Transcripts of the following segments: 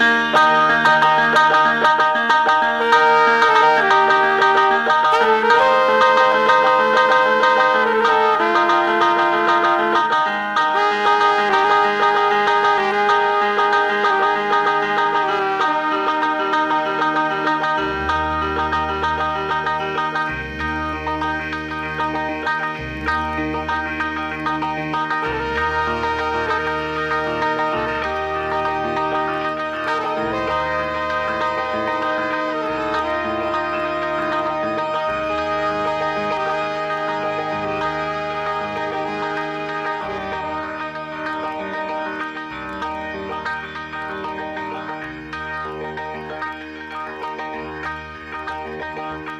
Música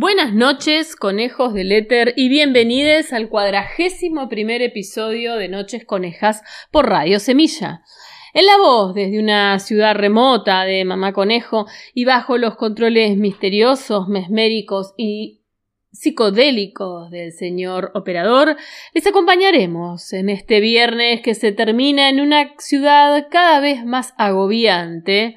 Buenas noches, conejos del éter, y bienvenidos al cuadragésimo primer episodio de Noches Conejas por Radio Semilla. En la voz desde una ciudad remota de Mamá Conejo y bajo los controles misteriosos, mesméricos y psicodélicos del señor operador, les acompañaremos en este viernes que se termina en una ciudad cada vez más agobiante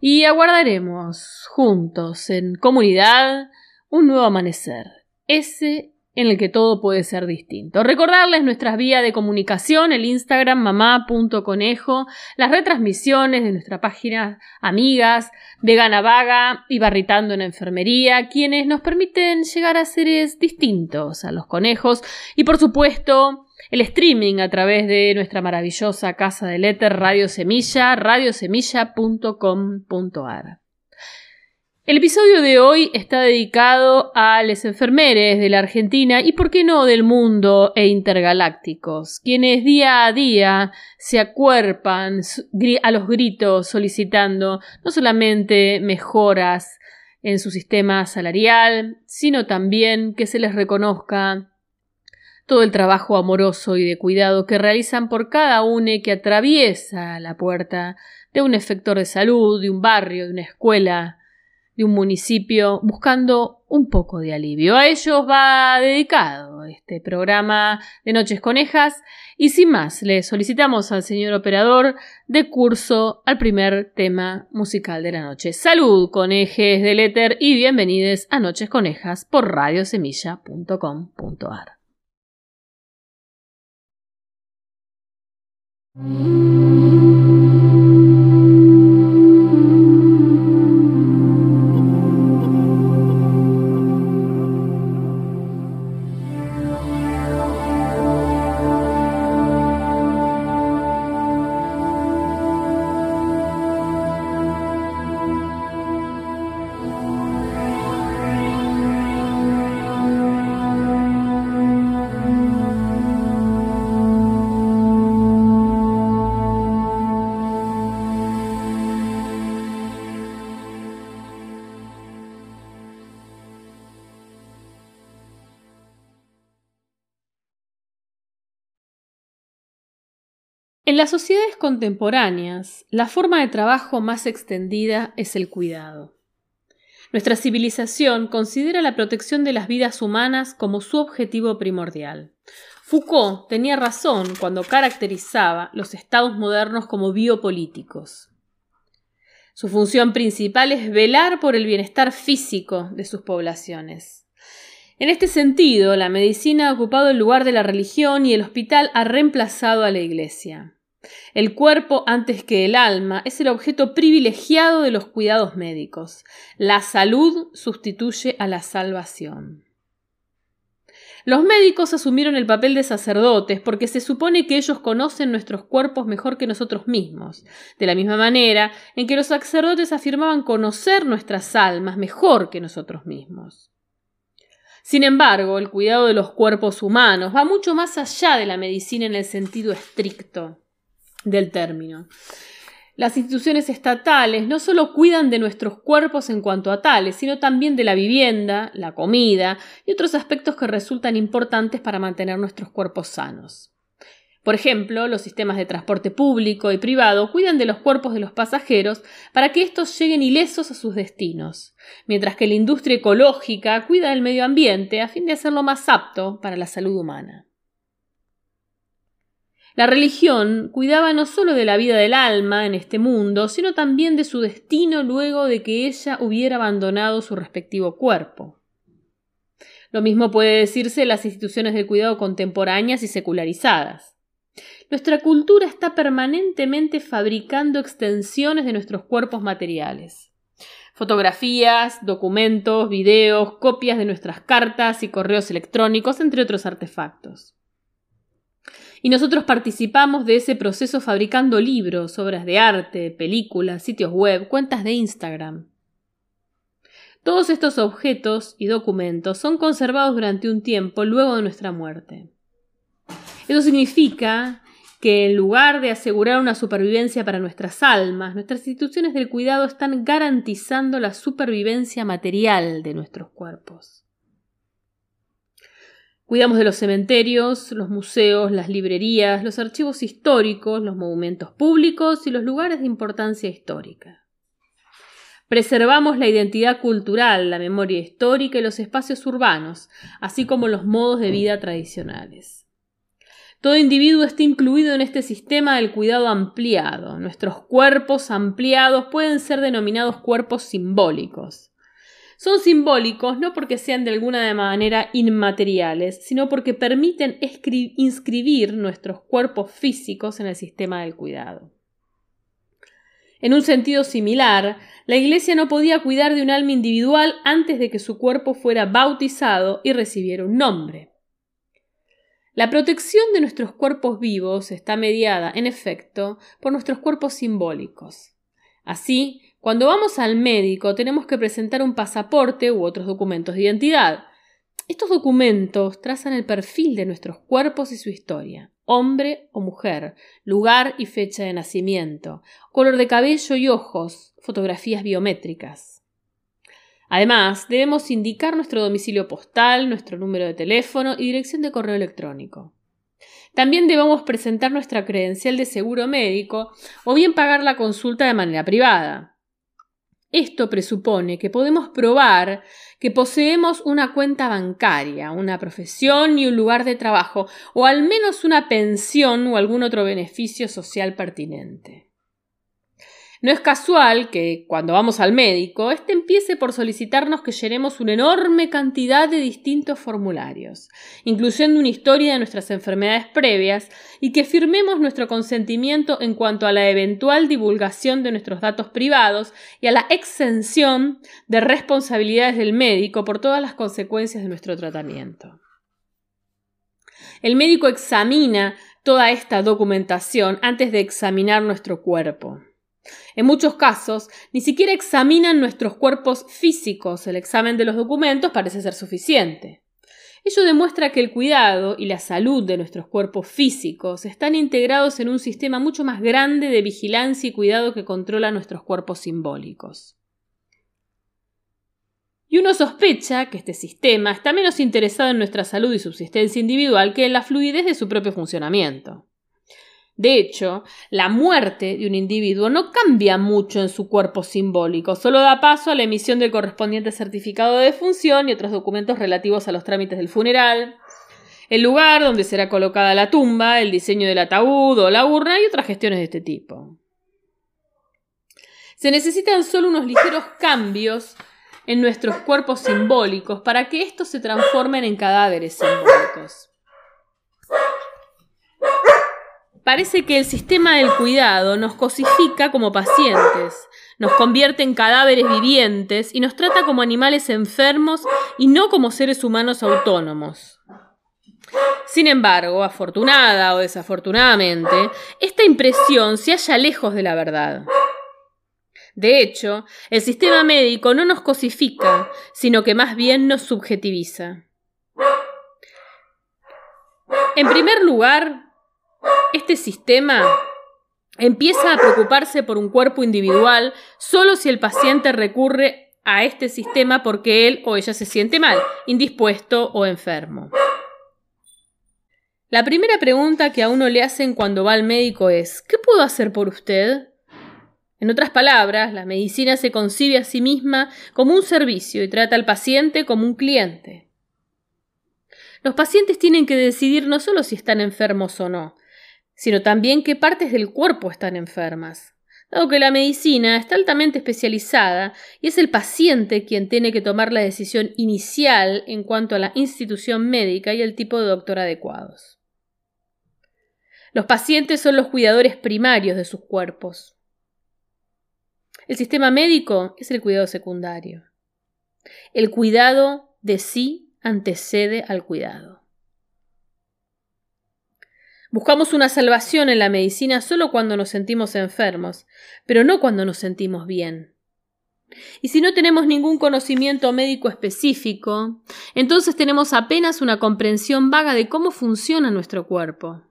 y aguardaremos juntos en comunidad un nuevo amanecer, ese en el que todo puede ser distinto. Recordarles nuestras vías de comunicación, el Instagram mamá.conejo, las retransmisiones de nuestra página Amigas, Vegana Vaga y Barritando en Enfermería, quienes nos permiten llegar a seres distintos a los conejos y por supuesto el streaming a través de nuestra maravillosa casa del éter Radio Semilla, radiosemilla.com.ar. El episodio de hoy está dedicado a los enfermeres de la Argentina y, por qué no, del mundo e intergalácticos, quienes día a día se acuerpan a los gritos solicitando no solamente mejoras en su sistema salarial, sino también que se les reconozca todo el trabajo amoroso y de cuidado que realizan por cada uno que atraviesa la puerta de un efector de salud, de un barrio, de una escuela, de un municipio buscando un poco de alivio. A ellos va dedicado este programa de Noches Conejas y sin más, le solicitamos al señor operador de curso al primer tema musical de la noche. Salud, conejes del éter y bienvenidos a Noches Conejas por radiosemilla.com.ar. En las sociedades contemporáneas, la forma de trabajo más extendida es el cuidado. Nuestra civilización considera la protección de las vidas humanas como su objetivo primordial. Foucault tenía razón cuando caracterizaba los estados modernos como biopolíticos. Su función principal es velar por el bienestar físico de sus poblaciones. En este sentido, la medicina ha ocupado el lugar de la religión y el hospital ha reemplazado a la Iglesia. El cuerpo, antes que el alma, es el objeto privilegiado de los cuidados médicos. La salud sustituye a la salvación. Los médicos asumieron el papel de sacerdotes porque se supone que ellos conocen nuestros cuerpos mejor que nosotros mismos, de la misma manera en que los sacerdotes afirmaban conocer nuestras almas mejor que nosotros mismos. Sin embargo, el cuidado de los cuerpos humanos va mucho más allá de la medicina en el sentido estricto del término. Las instituciones estatales no solo cuidan de nuestros cuerpos en cuanto a tales, sino también de la vivienda, la comida y otros aspectos que resultan importantes para mantener nuestros cuerpos sanos. Por ejemplo, los sistemas de transporte público y privado cuidan de los cuerpos de los pasajeros para que estos lleguen ilesos a sus destinos, mientras que la industria ecológica cuida del medio ambiente a fin de hacerlo más apto para la salud humana. La religión cuidaba no sólo de la vida del alma en este mundo, sino también de su destino luego de que ella hubiera abandonado su respectivo cuerpo. Lo mismo puede decirse de las instituciones de cuidado contemporáneas y secularizadas. Nuestra cultura está permanentemente fabricando extensiones de nuestros cuerpos materiales. Fotografías, documentos, videos, copias de nuestras cartas y correos electrónicos, entre otros artefactos. Y nosotros participamos de ese proceso fabricando libros, obras de arte, películas, sitios web, cuentas de Instagram. Todos estos objetos y documentos son conservados durante un tiempo luego de nuestra muerte. Eso significa que en lugar de asegurar una supervivencia para nuestras almas, nuestras instituciones del cuidado están garantizando la supervivencia material de nuestros cuerpos. Cuidamos de los cementerios, los museos, las librerías, los archivos históricos, los monumentos públicos y los lugares de importancia histórica. Preservamos la identidad cultural, la memoria histórica y los espacios urbanos, así como los modos de vida tradicionales. Todo individuo está incluido en este sistema del cuidado ampliado. Nuestros cuerpos ampliados pueden ser denominados cuerpos simbólicos. Son simbólicos no porque sean de alguna manera inmateriales, sino porque permiten inscribir nuestros cuerpos físicos en el sistema del cuidado. En un sentido similar, la Iglesia no podía cuidar de un alma individual antes de que su cuerpo fuera bautizado y recibiera un nombre. La protección de nuestros cuerpos vivos está mediada, en efecto, por nuestros cuerpos simbólicos. Así, cuando vamos al médico tenemos que presentar un pasaporte u otros documentos de identidad. Estos documentos trazan el perfil de nuestros cuerpos y su historia, hombre o mujer, lugar y fecha de nacimiento, color de cabello y ojos, fotografías biométricas. Además, debemos indicar nuestro domicilio postal, nuestro número de teléfono y dirección de correo electrónico. También debemos presentar nuestra credencial de seguro médico o bien pagar la consulta de manera privada. Esto presupone que podemos probar que poseemos una cuenta bancaria, una profesión y un lugar de trabajo, o al menos una pensión o algún otro beneficio social pertinente. No es casual que, cuando vamos al médico, éste empiece por solicitarnos que llenemos una enorme cantidad de distintos formularios, incluyendo una historia de nuestras enfermedades previas, y que firmemos nuestro consentimiento en cuanto a la eventual divulgación de nuestros datos privados y a la exención de responsabilidades del médico por todas las consecuencias de nuestro tratamiento. El médico examina toda esta documentación antes de examinar nuestro cuerpo. En muchos casos, ni siquiera examinan nuestros cuerpos físicos, el examen de los documentos parece ser suficiente. Ello demuestra que el cuidado y la salud de nuestros cuerpos físicos están integrados en un sistema mucho más grande de vigilancia y cuidado que controla nuestros cuerpos simbólicos. Y uno sospecha que este sistema está menos interesado en nuestra salud y subsistencia individual que en la fluidez de su propio funcionamiento. De hecho, la muerte de un individuo no cambia mucho en su cuerpo simbólico, solo da paso a la emisión del correspondiente certificado de defunción y otros documentos relativos a los trámites del funeral, el lugar donde será colocada la tumba, el diseño del ataúd o la urna y otras gestiones de este tipo. Se necesitan solo unos ligeros cambios en nuestros cuerpos simbólicos para que estos se transformen en cadáveres simbólicos. Parece que el sistema del cuidado nos cosifica como pacientes, nos convierte en cadáveres vivientes y nos trata como animales enfermos y no como seres humanos autónomos. Sin embargo, afortunada o desafortunadamente, esta impresión se halla lejos de la verdad. De hecho, el sistema médico no nos cosifica, sino que más bien nos subjetiviza. En primer lugar, este sistema empieza a preocuparse por un cuerpo individual solo si el paciente recurre a este sistema porque él o ella se siente mal, indispuesto o enfermo. La primera pregunta que a uno le hacen cuando va al médico es ¿qué puedo hacer por usted? En otras palabras, la medicina se concibe a sí misma como un servicio y trata al paciente como un cliente. Los pacientes tienen que decidir no solo si están enfermos o no, sino también qué partes del cuerpo están enfermas, dado que la medicina está altamente especializada y es el paciente quien tiene que tomar la decisión inicial en cuanto a la institución médica y el tipo de doctor adecuados. Los pacientes son los cuidadores primarios de sus cuerpos. El sistema médico es el cuidado secundario. El cuidado de sí antecede al cuidado. Buscamos una salvación en la medicina solo cuando nos sentimos enfermos, pero no cuando nos sentimos bien. Y si no tenemos ningún conocimiento médico específico, entonces tenemos apenas una comprensión vaga de cómo funciona nuestro cuerpo.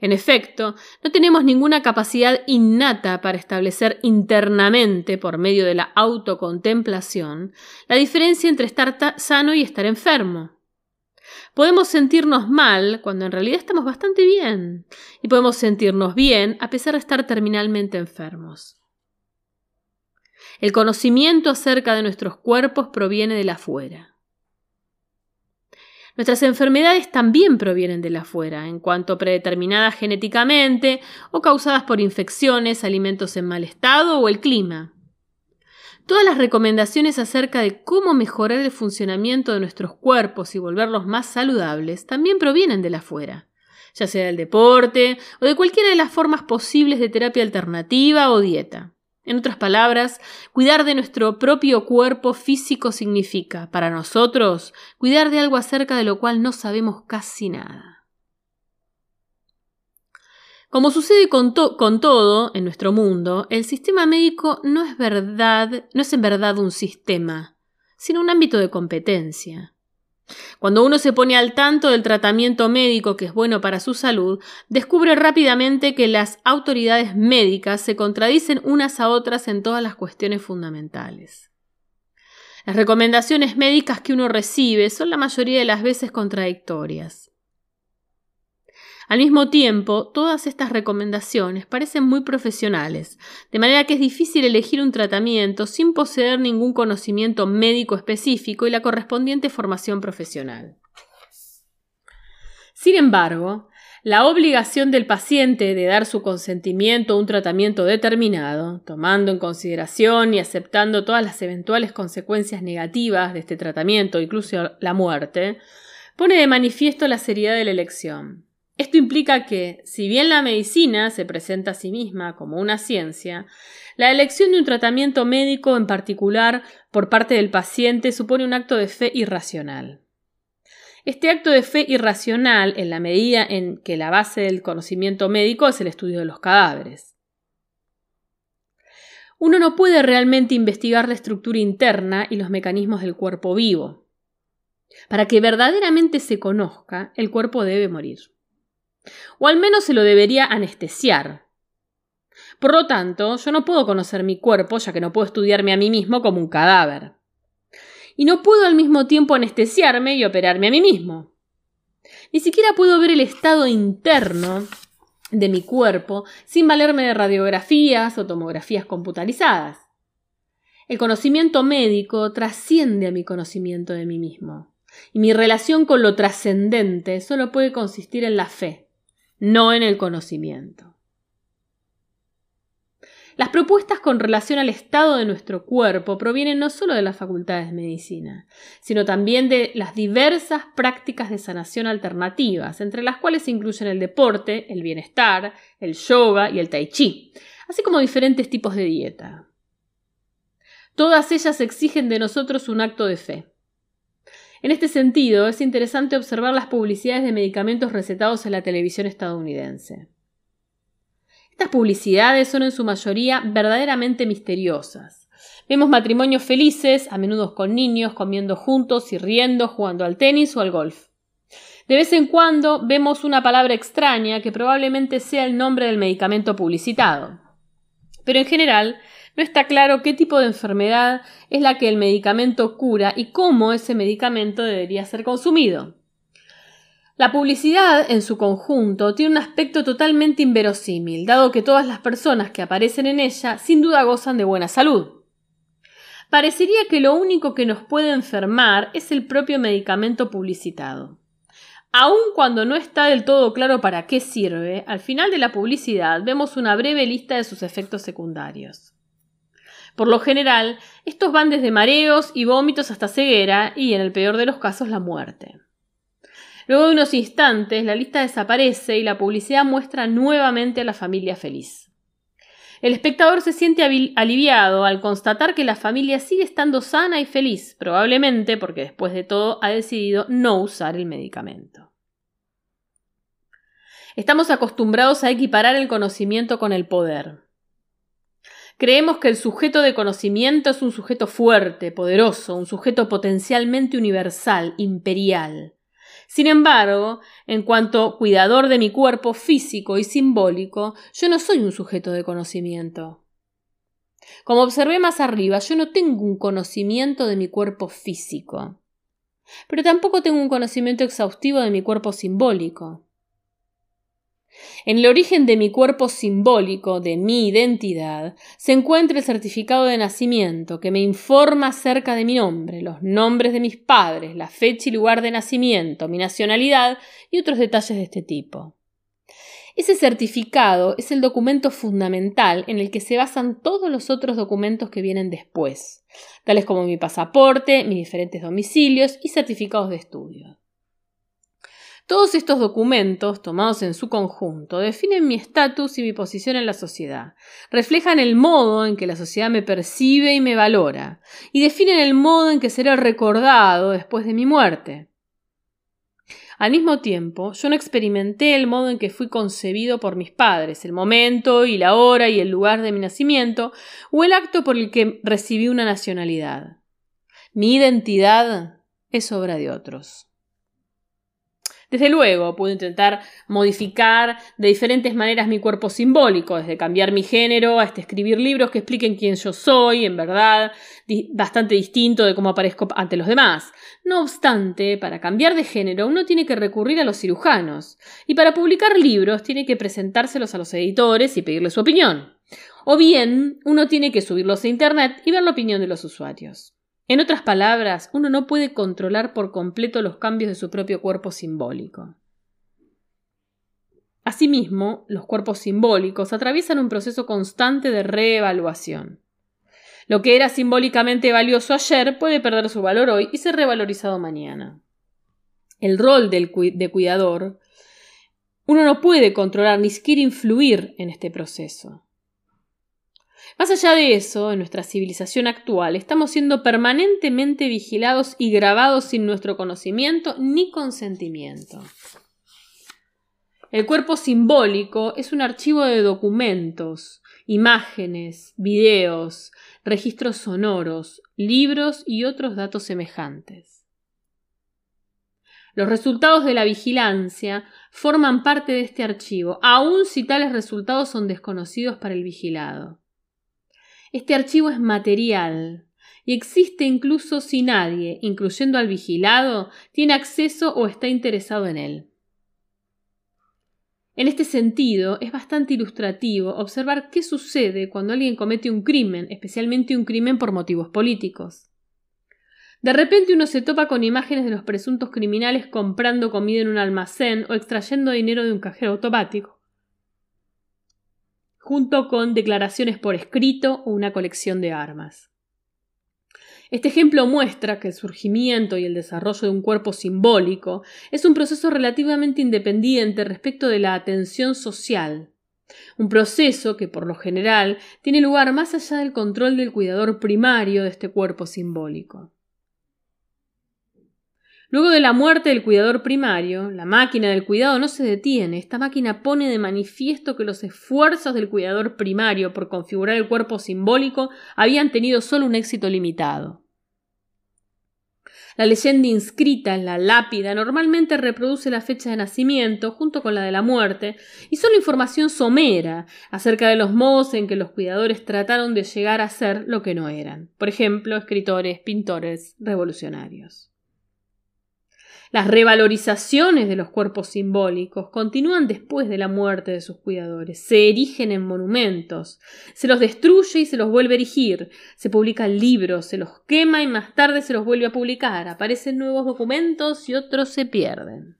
En efecto, no tenemos ninguna capacidad innata para establecer internamente, por medio de la autocontemplación, la diferencia entre estar sano y estar enfermo. Podemos sentirnos mal cuando en realidad estamos bastante bien y podemos sentirnos bien a pesar de estar terminalmente enfermos. El conocimiento acerca de nuestros cuerpos proviene de la afuera. Nuestras enfermedades también provienen de la afuera, en cuanto predeterminadas genéticamente o causadas por infecciones, alimentos en mal estado o el clima. Todas las recomendaciones acerca de cómo mejorar el funcionamiento de nuestros cuerpos y volverlos más saludables también provienen de la afuera, ya sea del deporte o de cualquiera de las formas posibles de terapia alternativa o dieta. En otras palabras, cuidar de nuestro propio cuerpo físico significa, para nosotros, cuidar de algo acerca de lo cual no sabemos casi nada. Como sucede con, todo en nuestro mundo, el sistema médico no es verdad, no es en verdad un sistema, sino un ámbito de competencia. Cuando uno se pone al tanto del tratamiento médico que es bueno para su salud, descubre rápidamente que las autoridades médicas se contradicen unas a otras en todas las cuestiones fundamentales. Las recomendaciones médicas que uno recibe son la mayoría de las veces contradictorias. Al mismo tiempo, todas estas recomendaciones parecen muy profesionales, de manera que es difícil elegir un tratamiento sin poseer ningún conocimiento médico específico y la correspondiente formación profesional. Sin embargo, la obligación del paciente de dar su consentimiento a un tratamiento determinado, tomando en consideración y aceptando todas las eventuales consecuencias negativas de este tratamiento, incluso la muerte, pone de manifiesto la seriedad de la elección. Esto implica que, si bien la medicina se presenta a sí misma como una ciencia, la elección de un tratamiento médico en particular por parte del paciente supone un acto de fe irracional. Este acto de fe irracional en la medida en que la base del conocimiento médico es el estudio de los cadáveres. Uno no puede realmente investigar la estructura interna y los mecanismos del cuerpo vivo. Para que verdaderamente se conozca, el cuerpo debe morir o al menos se lo debería anestesiar. Por lo tanto, yo no puedo conocer mi cuerpo, ya que no puedo estudiarme a mí mismo como un cadáver. Y no puedo al mismo tiempo anestesiarme y operarme a mí mismo. Ni siquiera puedo ver el estado interno de mi cuerpo sin valerme de radiografías o tomografías computarizadas. El conocimiento médico trasciende a mi conocimiento de mí mismo, y mi relación con lo trascendente solo puede consistir en la fe, no en el conocimiento. Las propuestas con relación al estado de nuestro cuerpo provienen no solo de las facultades de medicina, sino también de las diversas prácticas de sanación alternativas, entre las cuales se incluyen el deporte, el bienestar, el yoga y el tai chi, así como diferentes tipos de dieta. Todas ellas exigen de nosotros un acto de fe. En este sentido, es interesante observar las publicidades de medicamentos recetados en la televisión estadounidense. Estas publicidades son en su mayoría verdaderamente misteriosas. Vemos matrimonios felices, a menudo con niños, comiendo juntos y riendo, jugando al tenis o al golf. De vez en cuando vemos una palabra extraña que probablemente sea el nombre del medicamento publicitado. Pero en general no está claro qué tipo de enfermedad es la que el medicamento cura y cómo ese medicamento debería ser consumido. La publicidad, en su conjunto, tiene un aspecto totalmente inverosímil, dado que todas las personas que aparecen en ella sin duda gozan de buena salud. Parecería que lo único que nos puede enfermar es el propio medicamento publicitado. Aun cuando no está del todo claro para qué sirve, al final de la publicidad vemos una breve lista de sus efectos secundarios. Por lo general, estos van desde mareos y vómitos hasta ceguera y, en el peor de los casos, la muerte. Luego de unos instantes, la lista desaparece y la publicidad muestra nuevamente a la familia feliz. El espectador se siente aliviado al constatar que la familia sigue estando sana y feliz, probablemente porque después de todo ha decidido no usar el medicamento. Estamos acostumbrados a equiparar el conocimiento con el poder. Creemos que el sujeto de conocimiento es un sujeto fuerte, poderoso, un sujeto potencialmente universal, imperial. Sin embargo, en cuanto cuidador de mi cuerpo físico y simbólico, yo no soy un sujeto de conocimiento. Como observé más arriba, yo no tengo un conocimiento de mi cuerpo físico, pero tampoco tengo un conocimiento exhaustivo de mi cuerpo simbólico. En el origen de mi cuerpo simbólico, de mi identidad, se encuentra el certificado de nacimiento que me informa acerca de mi nombre, los nombres de mis padres, la fecha y lugar de nacimiento, mi nacionalidad y otros detalles de este tipo. Ese certificado es el documento fundamental en el que se basan todos los otros documentos que vienen después, tales como mi pasaporte, mis diferentes domicilios y certificados de estudio. Todos estos documentos, tomados en su conjunto, definen mi estatus y mi posición en la sociedad, reflejan el modo en que la sociedad me percibe y me valora, y definen el modo en que seré recordado después de mi muerte. Al mismo tiempo, yo no experimenté el modo en que fui concebido por mis padres, el momento y la hora y el lugar de mi nacimiento, o el acto por el que recibí una nacionalidad. Mi identidad es obra de otros. Desde luego, puedo intentar modificar de diferentes maneras mi cuerpo simbólico, desde cambiar mi género hasta escribir libros que expliquen quién yo soy, en verdad, bastante distinto de cómo aparezco ante los demás. No obstante, para cambiar de género uno tiene que recurrir a los cirujanos, y para publicar libros tiene que presentárselos a los editores y pedirles su opinión. O bien, uno tiene que subirlos a Internet y ver la opinión de los usuarios. En otras palabras, uno no puede controlar por completo los cambios de su propio cuerpo simbólico. Asimismo, los cuerpos simbólicos atraviesan un proceso constante de reevaluación. Lo que era simbólicamente valioso ayer puede perder su valor hoy y ser revalorizado mañana. El rol de cuidador, uno no puede controlar ni siquiera influir en este proceso. Más allá de eso, en nuestra civilización actual estamos siendo permanentemente vigilados y grabados sin nuestro conocimiento ni consentimiento. El cuerpo simbólico es un archivo de documentos, imágenes, videos, registros sonoros, libros y otros datos semejantes. Los resultados de la vigilancia forman parte de este archivo, aun si tales resultados son desconocidos para el vigilado. Este archivo es material y existe incluso si nadie, incluyendo al vigilado, tiene acceso o está interesado en él. En este sentido, es bastante ilustrativo observar qué sucede cuando alguien comete un crimen, especialmente un crimen por motivos políticos. De repente uno se topa con imágenes de los presuntos criminales comprando comida en un almacén o extrayendo dinero de un cajero automático, junto con declaraciones por escrito o una colección de armas. Este ejemplo muestra que el surgimiento y el desarrollo de un cuerpo simbólico es un proceso relativamente independiente respecto de la atención social, un proceso que por lo general tiene lugar más allá del control del cuidador primario de este cuerpo simbólico. Luego de la muerte del cuidador primario, la máquina del cuidado no se detiene. Esta máquina pone de manifiesto que los esfuerzos del cuidador primario por configurar el cuerpo simbólico habían tenido solo un éxito limitado. La leyenda inscrita en la lápida normalmente reproduce la fecha de nacimiento junto con la de la muerte y solo información somera acerca de los modos en que los cuidadores trataron de llegar a ser lo que no eran, por ejemplo, escritores, pintores, revolucionarios. Las revalorizaciones de los cuerpos simbólicos continúan después de la muerte de sus cuidadores, se erigen en monumentos, se los destruye y se los vuelve a erigir, se publican libros, se los quema y más tarde se los vuelve a publicar, aparecen nuevos documentos y otros se pierden.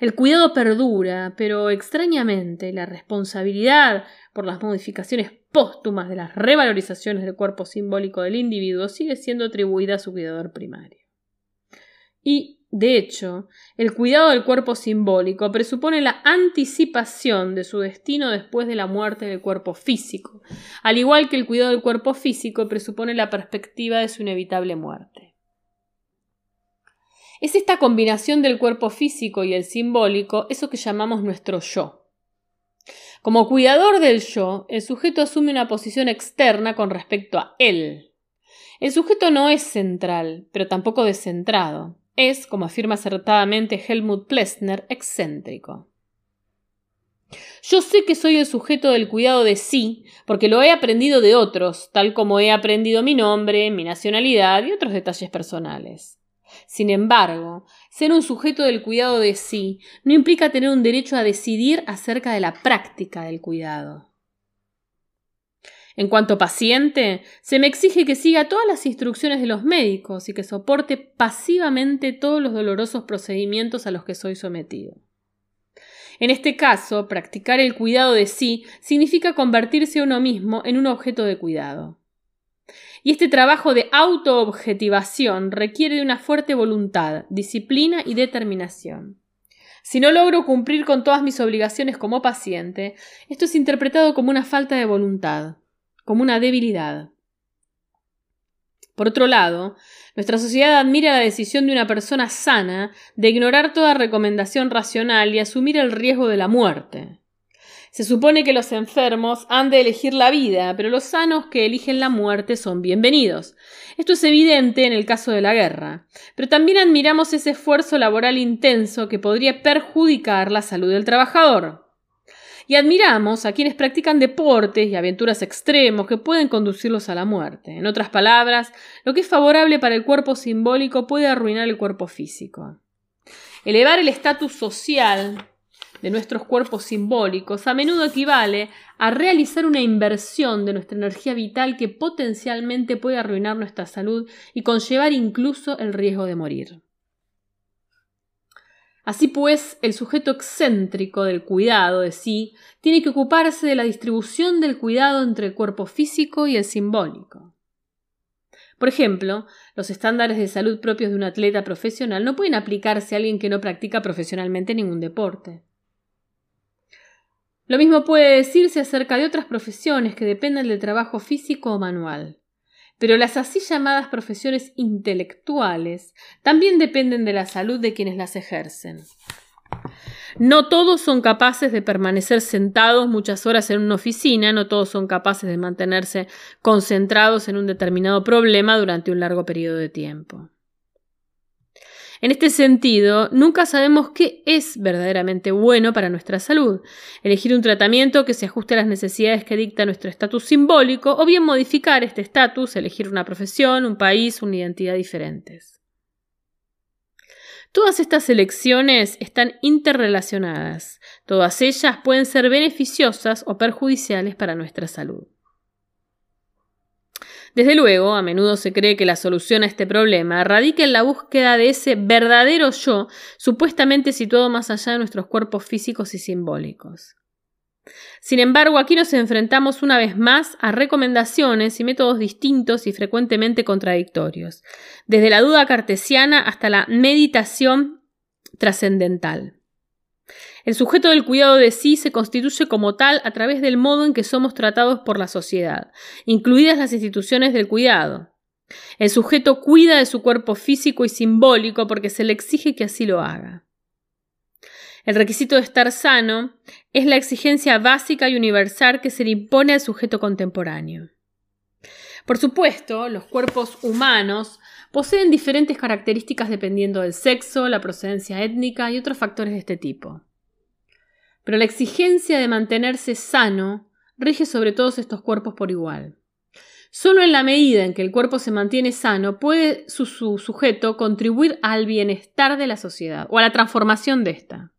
El cuidado perdura, pero extrañamente la responsabilidad por las modificaciones póstumas de las revalorizaciones del cuerpo simbólico del individuo sigue siendo atribuida a su cuidador primario. Y de hecho, el cuidado del cuerpo simbólico presupone la anticipación de su destino después de la muerte del cuerpo físico, al igual que el cuidado del cuerpo físico presupone la perspectiva de su inevitable muerte. Es esta combinación del cuerpo físico y el simbólico eso que llamamos nuestro yo. Como cuidador del yo, el sujeto asume una posición externa con respecto a él. El sujeto no es central, pero tampoco descentrado. Es, como afirma acertadamente Helmut Plessner, excéntrico. Yo sé que soy el sujeto del cuidado de sí, porque lo he aprendido de otros, tal como he aprendido mi nombre, mi nacionalidad y otros detalles personales. Sin embargo, ser un sujeto del cuidado de sí no implica tener un derecho a decidir acerca de la práctica del cuidado. En cuanto paciente, se me exige que siga todas las instrucciones de los médicos y que soporte pasivamente todos los dolorosos procedimientos a los que soy sometido. En este caso, practicar el cuidado de sí significa convertirse uno mismo en un objeto de cuidado. Y este trabajo de autoobjetivación requiere de una fuerte voluntad, disciplina y determinación. Si no logro cumplir con todas mis obligaciones como paciente, esto es interpretado como una falta de voluntad como una debilidad. Por otro lado, nuestra sociedad admira la decisión de una persona sana de ignorar toda recomendación racional y asumir el riesgo de la muerte. Se supone que los enfermos han de elegir la vida, pero los sanos que eligen la muerte son bienvenidos. Esto es evidente en el caso de la guerra, pero también admiramos ese esfuerzo laboral intenso que podría perjudicar la salud del trabajador y admiramos a quienes practican deportes y aventuras extremos que pueden conducirlos a la muerte. En otras palabras, lo que es favorable para el cuerpo simbólico puede arruinar el cuerpo físico. Elevar el estatus social de nuestros cuerpos simbólicos a menudo equivale a realizar una inversión de nuestra energía vital que potencialmente puede arruinar nuestra salud y conllevar incluso el riesgo de morir. Así pues, el sujeto excéntrico del cuidado de sí tiene que ocuparse de la distribución del cuidado entre el cuerpo físico y el simbólico. Por ejemplo, los estándares de salud propios de un atleta profesional no pueden aplicarse a alguien que no practica profesionalmente ningún deporte. Lo mismo puede decirse acerca de otras profesiones que dependen del trabajo físico o manual. Pero las así llamadas profesiones intelectuales también dependen de la salud de quienes las ejercen. No todos son capaces de permanecer sentados muchas horas en una oficina, no todos son capaces de mantenerse concentrados en un determinado problema durante un largo periodo de tiempo. En este sentido, nunca sabemos qué es verdaderamente bueno para nuestra salud. Elegir un tratamiento que se ajuste a las necesidades que dicta nuestro estatus simbólico o bien modificar este estatus, elegir una profesión, un país, una identidad diferentes. Todas estas elecciones están interrelacionadas. Todas ellas pueden ser beneficiosas o perjudiciales para nuestra salud. Desde luego, a menudo se cree que la solución a este problema radica en la búsqueda de ese verdadero yo, supuestamente situado más allá de nuestros cuerpos físicos y simbólicos. Sin embargo, aquí nos enfrentamos una vez más a recomendaciones y métodos distintos y frecuentemente contradictorios, desde la duda cartesiana hasta la meditación trascendental. El sujeto del cuidado de sí se constituye como tal a través del modo en que somos tratados por la sociedad, incluidas las instituciones del cuidado. El sujeto cuida de su cuerpo físico y simbólico porque se le exige que así lo haga. El requisito de estar sano es la exigencia básica y universal que se le impone al sujeto contemporáneo. Por supuesto, los cuerpos humanos poseen diferentes características dependiendo del sexo, la procedencia étnica y otros factores de este tipo. Pero la exigencia de mantenerse sano rige sobre todos estos cuerpos por igual. Solo en la medida en que el cuerpo se mantiene sano puede su, su sujeto contribuir al bienestar de la sociedad o a la transformación de ésta.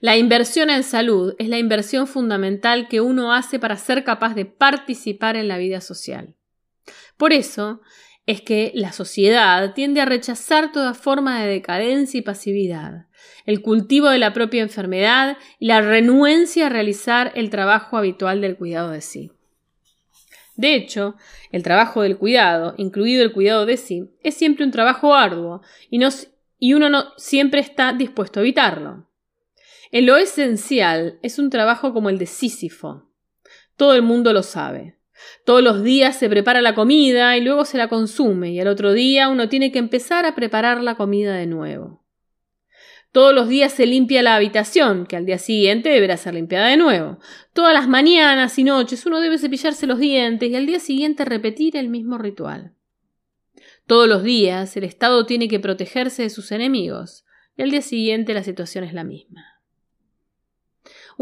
La inversión en salud es la inversión fundamental que uno hace para ser capaz de participar en la vida social. Por eso es que la sociedad tiende a rechazar toda forma de decadencia y pasividad, el cultivo de la propia enfermedad y la renuencia a realizar el trabajo habitual del cuidado de sí. De hecho, el trabajo del cuidado, incluido el cuidado de sí, es siempre un trabajo arduo y, uno no siempre está dispuesto a evitarlo. En lo esencial es un trabajo como el de Sísifo. Todo el mundo lo sabe. Todos los días se prepara la comida y luego se la consume y al otro día uno tiene que empezar a preparar la comida de nuevo. Todos los días se limpia la habitación, que al día siguiente deberá ser limpiada de nuevo. Todas las mañanas y noches uno debe cepillarse los dientes y al día siguiente repetir el mismo ritual. Todos los días el Estado tiene que protegerse de sus enemigos y al día siguiente la situación es la misma.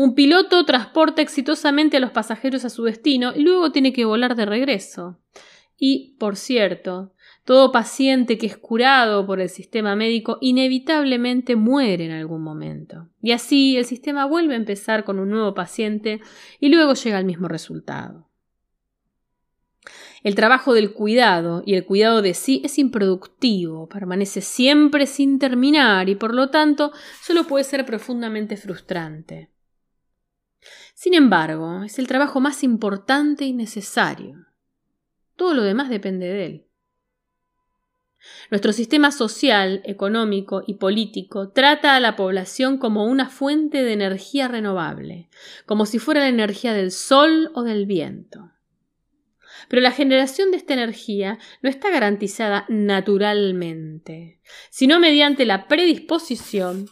Un piloto transporta exitosamente a los pasajeros a su destino y luego tiene que volar de regreso. Y, por cierto, todo paciente que es curado por el sistema médico inevitablemente muere en algún momento. Y así el sistema vuelve a empezar con un nuevo paciente y luego llega al mismo resultado. El trabajo del cuidado y el cuidado de sí es improductivo, permanece siempre sin terminar y por lo tanto solo puede ser profundamente frustrante. Sin embargo, es el trabajo más importante y necesario. Todo lo demás depende de él. Nuestro sistema social, económico y político trata a la población como una fuente de energía renovable, como si fuera la energía del sol o del viento. Pero la generación de esta energía no está garantizada naturalmente, sino mediante la predisposición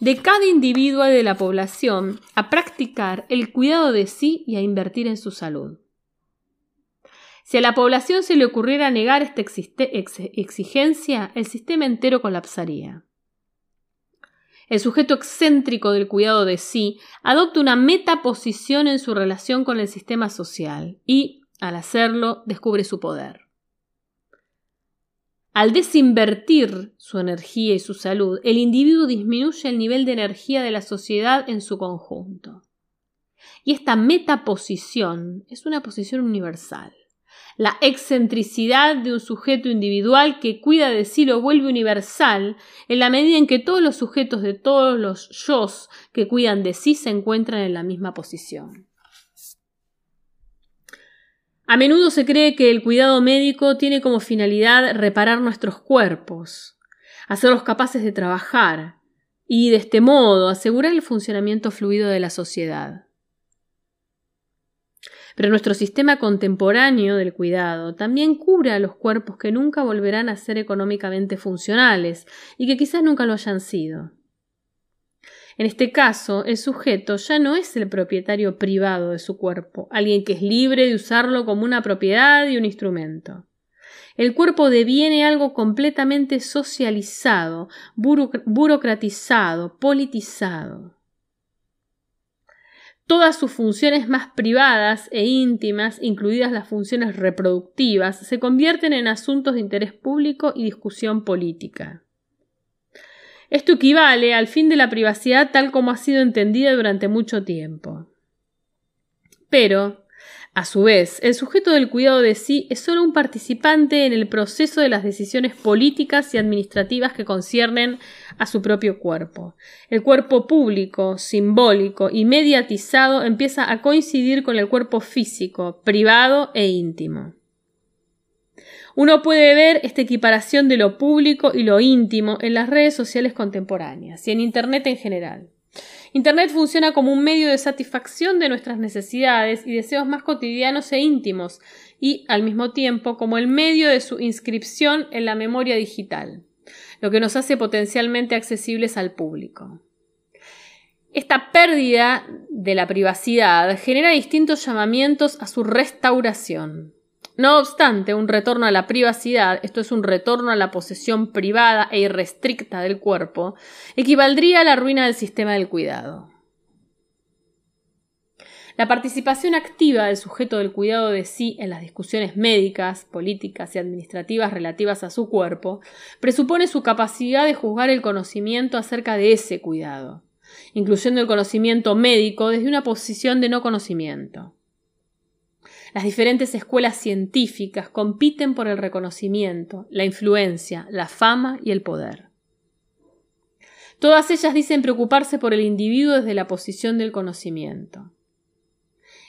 de cada individuo de la población a practicar el cuidado de sí y a invertir en su salud. Si a la población se le ocurriera negar esta exigencia, el sistema entero colapsaría. El sujeto excéntrico del cuidado de sí adopta una metaposición en su relación con el sistema social y, al hacerlo, descubre su poder. Al desinvertir su energía y su salud, el individuo disminuye el nivel de energía de la sociedad en su conjunto. Y esta metaposición es una posición universal. La excentricidad de un sujeto individual que cuida de sí lo vuelve universal en la medida en que todos los sujetos de todos los yo que cuidan de sí se encuentran en la misma posición. A menudo se cree que el cuidado médico tiene como finalidad reparar nuestros cuerpos, hacerlos capaces de trabajar y, de este modo, asegurar el funcionamiento fluido de la sociedad. Pero nuestro sistema contemporáneo del cuidado también cubre a los cuerpos que nunca volverán a ser económicamente funcionales y que quizás nunca lo hayan sido. En este caso, el sujeto ya no es el propietario privado de su cuerpo, alguien que es libre de usarlo como una propiedad y un instrumento. El cuerpo deviene algo completamente socializado, burocratizado, politizado. Todas sus funciones más privadas e íntimas, incluidas las funciones reproductivas, se convierten en asuntos de interés público y discusión política. Esto equivale al fin de la privacidad tal como ha sido entendida durante mucho tiempo. Pero, a su vez, el sujeto del cuidado de sí es solo un participante en el proceso de las decisiones políticas y administrativas que conciernen a su propio cuerpo. El cuerpo público, simbólico y mediatizado empieza a coincidir con el cuerpo físico, privado e íntimo. Uno puede ver esta equiparación de lo público y lo íntimo en las redes sociales contemporáneas y en Internet en general. Internet funciona como un medio de satisfacción de nuestras necesidades y deseos más cotidianos e íntimos, y al mismo tiempo como el medio de su inscripción en la memoria digital, lo que nos hace potencialmente accesibles al público. Esta pérdida de la privacidad genera distintos llamamientos a su restauración. No obstante, un retorno a la privacidad, esto es un retorno a la posesión privada e irrestricta del cuerpo, equivaldría a la ruina del sistema del cuidado. La participación activa del sujeto del cuidado de sí en las discusiones médicas, políticas y administrativas relativas a su cuerpo presupone su capacidad de juzgar el conocimiento acerca de ese cuidado, incluyendo el conocimiento médico desde una posición de no conocimiento. Las diferentes escuelas científicas compiten por el reconocimiento, la influencia, la fama y el poder. Todas ellas dicen preocuparse por el individuo desde la posición del conocimiento.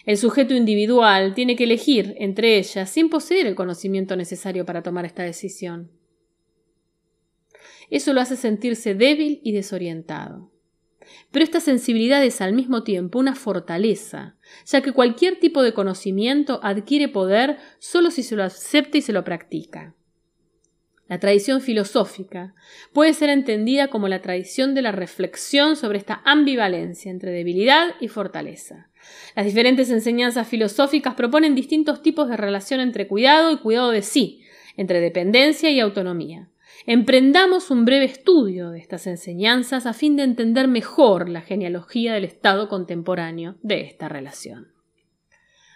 El sujeto individual tiene que elegir entre ellas sin poseer el conocimiento necesario para tomar esta decisión. Eso lo hace sentirse débil y desorientado. Pero esta sensibilidad es al mismo tiempo una fortaleza, ya que cualquier tipo de conocimiento adquiere poder solo si se lo acepta y se lo practica. La tradición filosófica puede ser entendida como la tradición de la reflexión sobre esta ambivalencia entre debilidad y fortaleza. Las diferentes enseñanzas filosóficas proponen distintos tipos de relación entre cuidado y cuidado de sí, entre dependencia y autonomía. Emprendamos un breve estudio de estas enseñanzas a fin de entender mejor la genealogía del Estado contemporáneo de esta relación.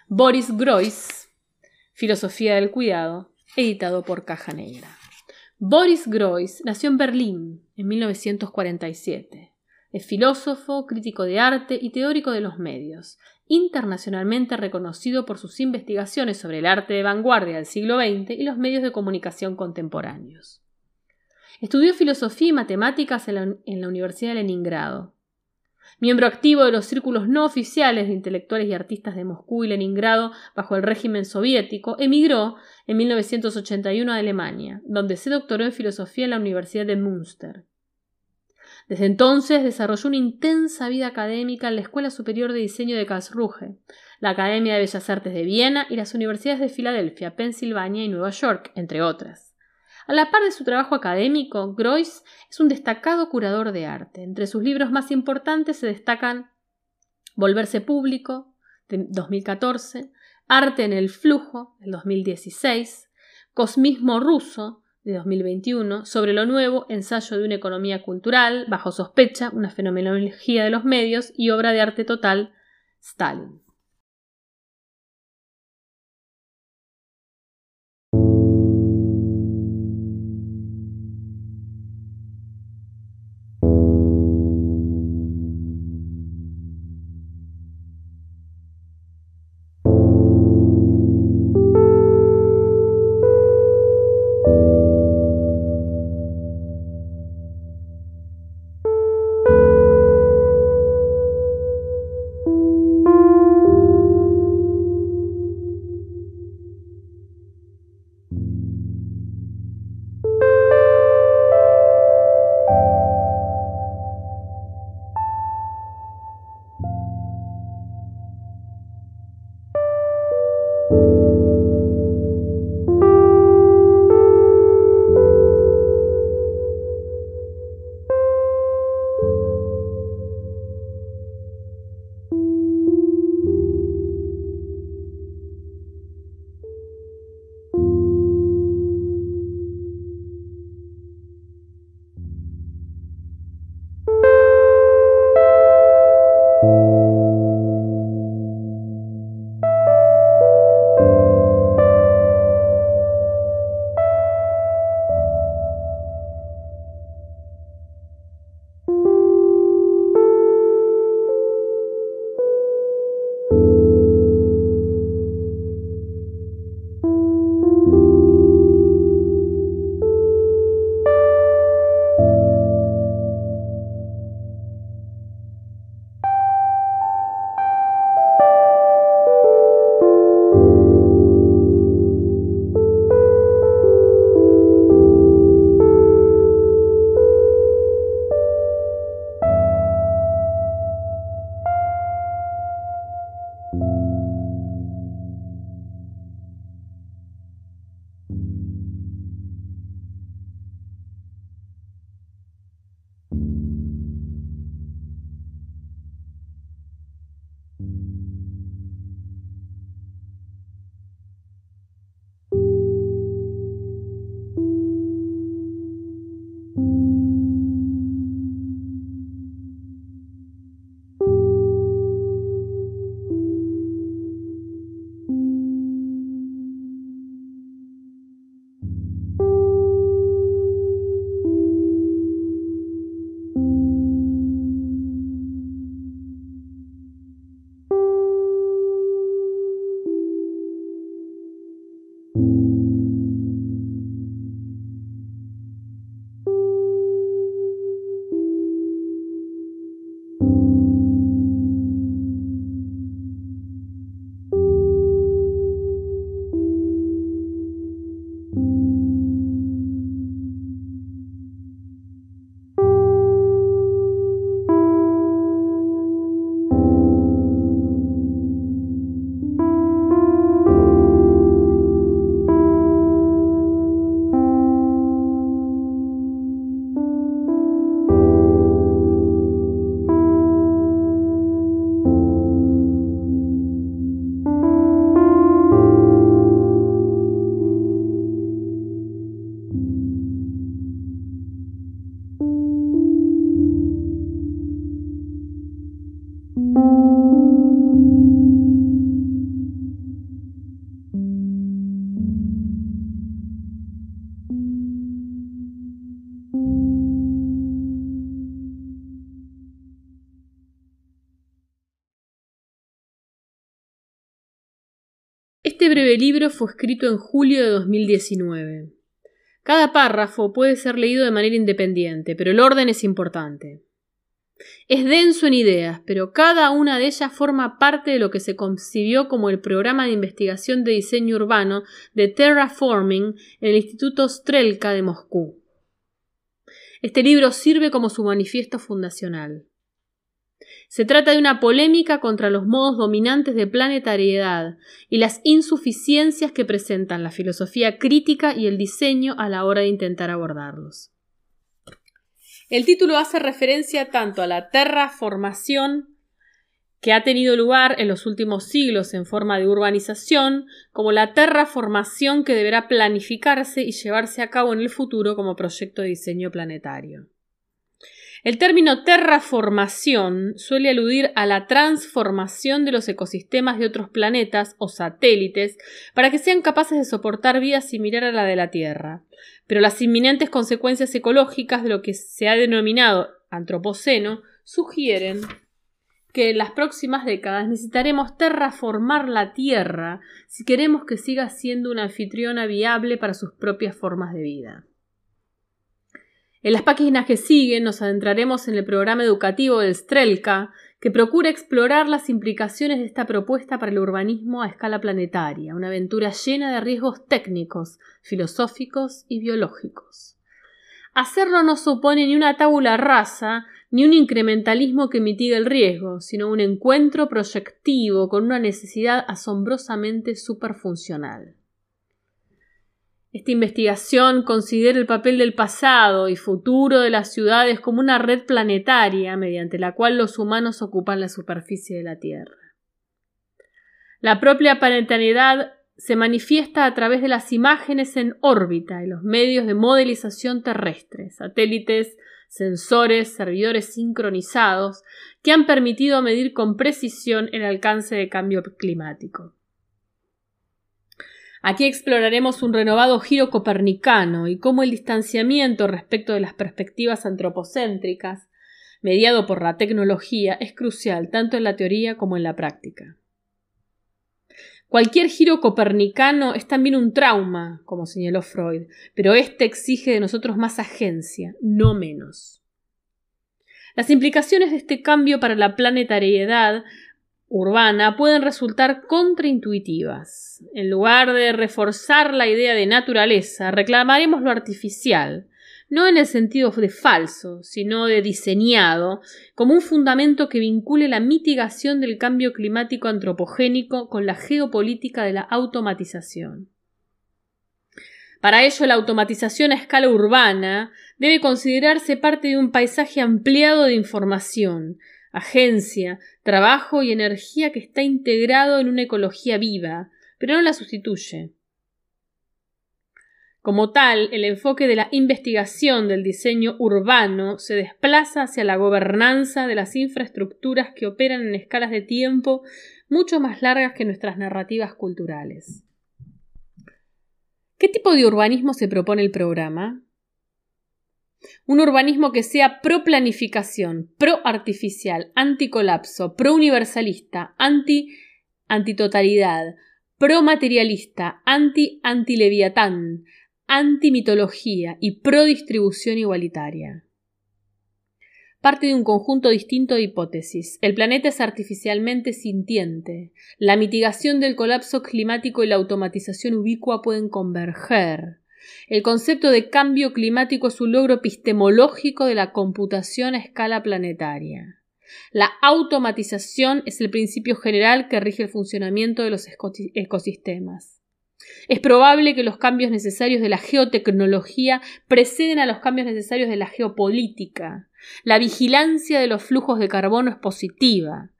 Boris Groys, Filosofía del Cuidado, editado por Caja Negra. Boris Groys nació en Berlín en 1947. Es filósofo, crítico de arte y teórico de los medios, internacionalmente reconocido por sus investigaciones sobre el arte de vanguardia del siglo XX y los medios de comunicación contemporáneos. Estudió filosofía y matemáticas en la, Universidad de Leningrado. Miembro activo de los círculos no oficiales de intelectuales y artistas de Moscú y Leningrado bajo el régimen soviético, emigró en 1981 a Alemania, donde se doctoró en filosofía en la Universidad de Münster. Desde entonces desarrolló una intensa vida académica en la Escuela Superior de Diseño de Karlsruhe, la Academia de Bellas Artes de Viena y las universidades de Filadelfia, Pensilvania y Nueva York, entre otras. A la par de su trabajo académico, Groys es un destacado curador de arte. Entre sus libros más importantes se destacan Volverse público, de 2014, Arte en el flujo, del 2016, Cosmismo ruso, de 2021, Sobre lo nuevo, ensayo de una economía cultural, Bajo sospecha, una fenomenología de los medios y obra de arte total, Stalin. Breve libro fue escrito en julio de 2019. Cada párrafo puede ser leído de manera independiente, pero el orden es importante. Es denso en ideas, pero cada una de ellas forma parte de lo que se concibió como el programa de investigación de diseño urbano de Terraforming en el Instituto Strelka de Moscú. Este libro sirve como su manifiesto fundacional. Se trata de una polémica contra los modos dominantes de planetariedad y las insuficiencias que presentan la filosofía crítica y el diseño a la hora de intentar abordarlos. El título hace referencia tanto a la terraformación que ha tenido lugar en los últimos siglos en forma de urbanización, como la terraformación que deberá planificarse y llevarse a cabo en el futuro como proyecto de diseño planetario. El término terraformación suele aludir a la transformación de los ecosistemas de otros planetas o satélites para que sean capaces de soportar vida similar a la de la Tierra. Pero las inminentes consecuencias ecológicas de lo que se ha denominado antropoceno sugieren que en las próximas décadas necesitaremos terraformar la Tierra si queremos que siga siendo una anfitriona viable para sus propias formas de vida. En las páginas que siguen nos adentraremos en el programa educativo del Strelka, que procura explorar las implicaciones de esta propuesta para el urbanismo a escala planetaria, una aventura llena de riesgos técnicos, filosóficos y biológicos. Hacerlo no supone ni una tabula rasa, ni un incrementalismo que mitigue el riesgo, sino un encuentro proyectivo con una necesidad asombrosamente superfuncional. Esta investigación considera el papel del pasado y futuro de las ciudades como una red planetaria mediante la cual los humanos ocupan la superficie de la Tierra. La propia planetariedad se manifiesta a través de las imágenes en órbita y los medios de modelización terrestres, satélites, sensores, servidores sincronizados, que han permitido medir con precisión el alcance de cambio climático. Aquí exploraremos un renovado giro copernicano y cómo el distanciamiento respecto de las perspectivas antropocéntricas, mediado por la tecnología, es crucial tanto en la teoría como en la práctica. Cualquier giro copernicano es también un trauma, como señaló Freud, pero este exige de nosotros más agencia, no menos. Las implicaciones de este cambio para la planetariedad urbana pueden resultar contraintuitivas. En lugar de reforzar la idea de naturaleza, reclamaremos lo artificial, no en el sentido de falso, sino de diseñado, como un fundamento que vincule la mitigación del cambio climático antropogénico con la geopolítica de la automatización. Para ello, la automatización a escala urbana debe considerarse parte de un paisaje ampliado de información, agencia, trabajo y energía que está integrado en una ecología viva, pero no la sustituye. Como tal, el enfoque de la investigación del diseño urbano se desplaza hacia la gobernanza de las infraestructuras que operan en escalas de tiempo mucho más largas que nuestras narrativas culturales. ¿Qué tipo de urbanismo se propone el programa? Un urbanismo que sea pro planificación, pro artificial, anticolapso, pro universalista, anti antitotalidad, pro materialista, anti antileviatán, antimitología y pro distribución igualitaria parte de un conjunto distinto de hipótesis. El planeta es artificialmente sintiente. La mitigación del colapso climático y la automatización ubicua pueden converger. El concepto de cambio climático es un logro epistemológico de la computación a escala planetaria. La automatización es el principio general que rige el funcionamiento de los ecosistemas. Es probable que los cambios necesarios de la geotecnología preceden a los cambios necesarios de la geopolítica. La vigilancia de los flujos de carbono es positiva.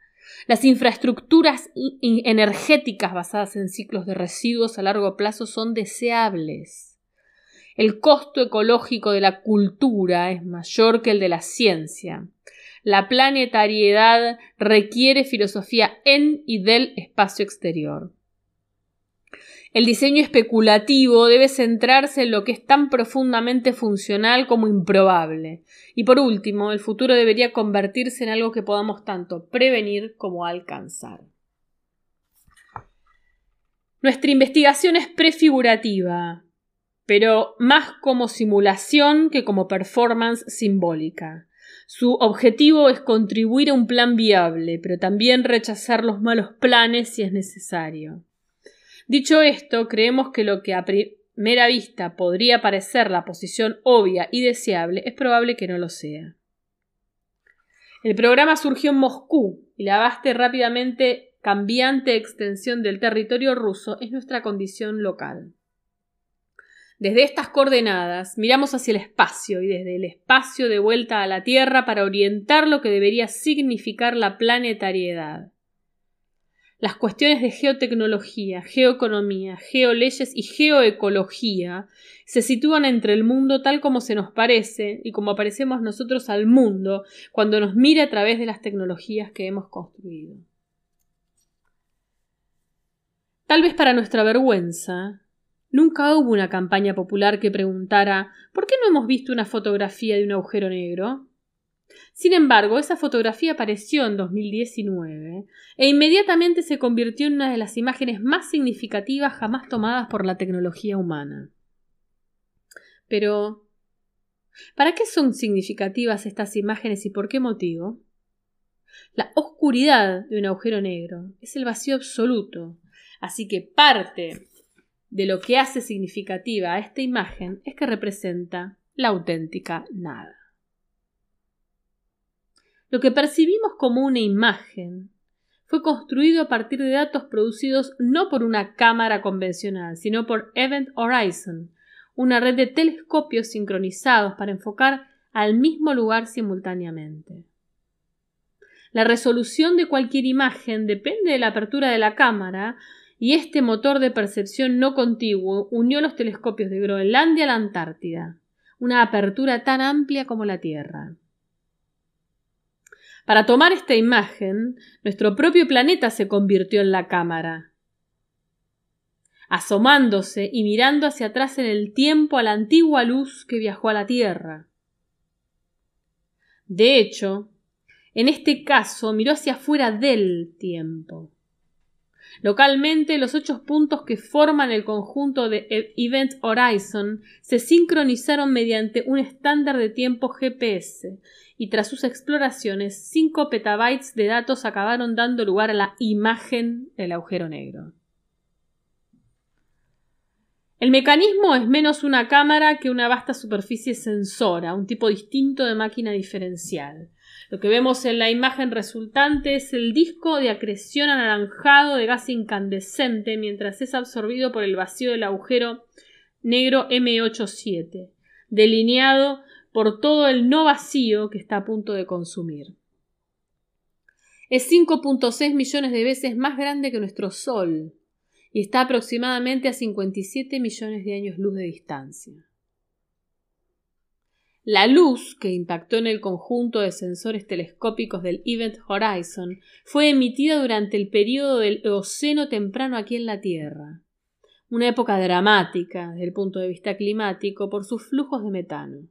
Las infraestructuras energéticas basadas en ciclos de residuos a largo plazo son deseables. El costo ecológico de la cultura es mayor que el de la ciencia. La planetariedad requiere filosofía en y del espacio exterior. El diseño especulativo debe centrarse en lo que es tan profundamente funcional como improbable. Y por último, el futuro debería convertirse en algo que podamos tanto prevenir como alcanzar. Nuestra investigación es prefigurativa, pero más como simulación que como performance simbólica. Su objetivo es contribuir a un plan viable, pero también rechazar los malos planes si es necesario. Dicho esto, creemos que lo que a primera vista podría parecer la posición obvia y deseable es probable que no lo sea. El programa surgió en Moscú y la vaste rápidamente cambiante extensión del territorio ruso es nuestra condición local. Desde estas coordenadas miramos hacia el espacio y desde el espacio de vuelta a la Tierra para orientar lo que debería significar la planetariedad. Las cuestiones de geotecnología, geoeconomía, geoleyes y geoecología se sitúan entre el mundo tal como se nos parece y como aparecemos nosotros al mundo cuando nos mira a través de las tecnologías que hemos construido. Tal vez para nuestra vergüenza, nunca hubo una campaña popular que preguntara ¿por qué no hemos visto una fotografía de un agujero negro? Sin embargo, esa fotografía apareció en 2019 e inmediatamente se convirtió en una de las imágenes más significativas jamás tomadas por la tecnología humana. Pero, ¿para qué son significativas estas imágenes y por qué motivo? La oscuridad de un agujero negro es el vacío absoluto, así que parte de lo que hace significativa a esta imagen es que representa la auténtica nada. Lo que percibimos como una imagen fue construido a partir de datos producidos no por una cámara convencional, sino por Event Horizon, una red de telescopios sincronizados para enfocar al mismo lugar simultáneamente. La resolución de cualquier imagen depende de la apertura de la cámara y este motor de percepción no contiguo unió los telescopios de Groenlandia a la Antártida, una apertura tan amplia como la Tierra. Para tomar esta imagen, nuestro propio planeta se convirtió en la cámara. Asomándose y mirando hacia atrás en el tiempo a la antigua luz que viajó a la Tierra. De hecho, en este caso miró hacia afuera del tiempo. Localmente, los ocho puntos que forman el conjunto de e- Event Horizon se sincronizaron mediante un estándar de tiempo GPS y tras sus exploraciones 5 petabytes de datos acabaron dando lugar a la imagen del agujero negro. El mecanismo es menos una cámara que una vasta superficie sensora, un tipo distinto de máquina diferencial. Lo que vemos en la imagen resultante es el disco de acreción anaranjado de gas incandescente mientras es absorbido por el vacío del agujero negro M87, delineado por todo el no vacío que está a punto de consumir. Es 5.6 millones de veces más grande que nuestro Sol, y está aproximadamente a 57 millones de años luz de distancia. La luz que impactó en el conjunto de sensores telescópicos del Event Horizon fue emitida durante el periodo del Eoceno temprano aquí en la Tierra, una época dramática desde el punto de vista climático por sus flujos de metano.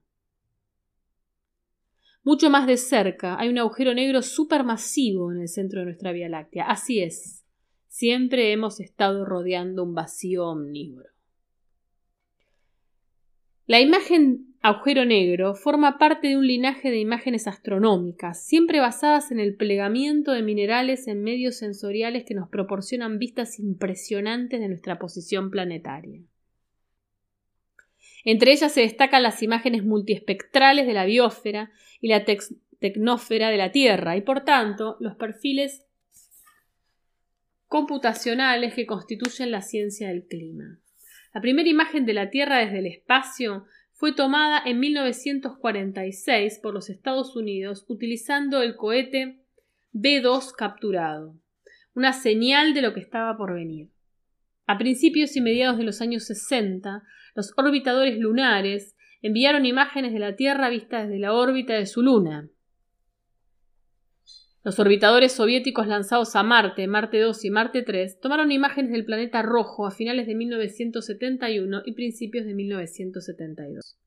Mucho más de cerca hay un agujero negro supermasivo en el centro de nuestra Vía Láctea. Así es, Siempre hemos estado rodeando un vacío omnívoro. La imagen agujero negro forma parte de un linaje de imágenes astronómicas, siempre basadas en el plegamiento de minerales en medios sensoriales que nos proporcionan vistas impresionantes de nuestra posición planetaria. Entre ellas se destacan las imágenes multiespectrales de la biosfera y la tecnósfera de la Tierra, y por tanto los perfiles computacionales que constituyen la ciencia del clima. La primera imagen de la Tierra desde el espacio fue tomada en 1946 por los Estados Unidos utilizando el cohete B-2 capturado, una señal de lo que estaba por venir. A principios y mediados de los años 60, los orbitadores lunares enviaron imágenes de la Tierra vistas desde la órbita de su luna. Los orbitadores soviéticos lanzados a Marte, Marte 2 y Marte 3 tomaron imágenes del planeta rojo a finales de 1971 y principios de 1972.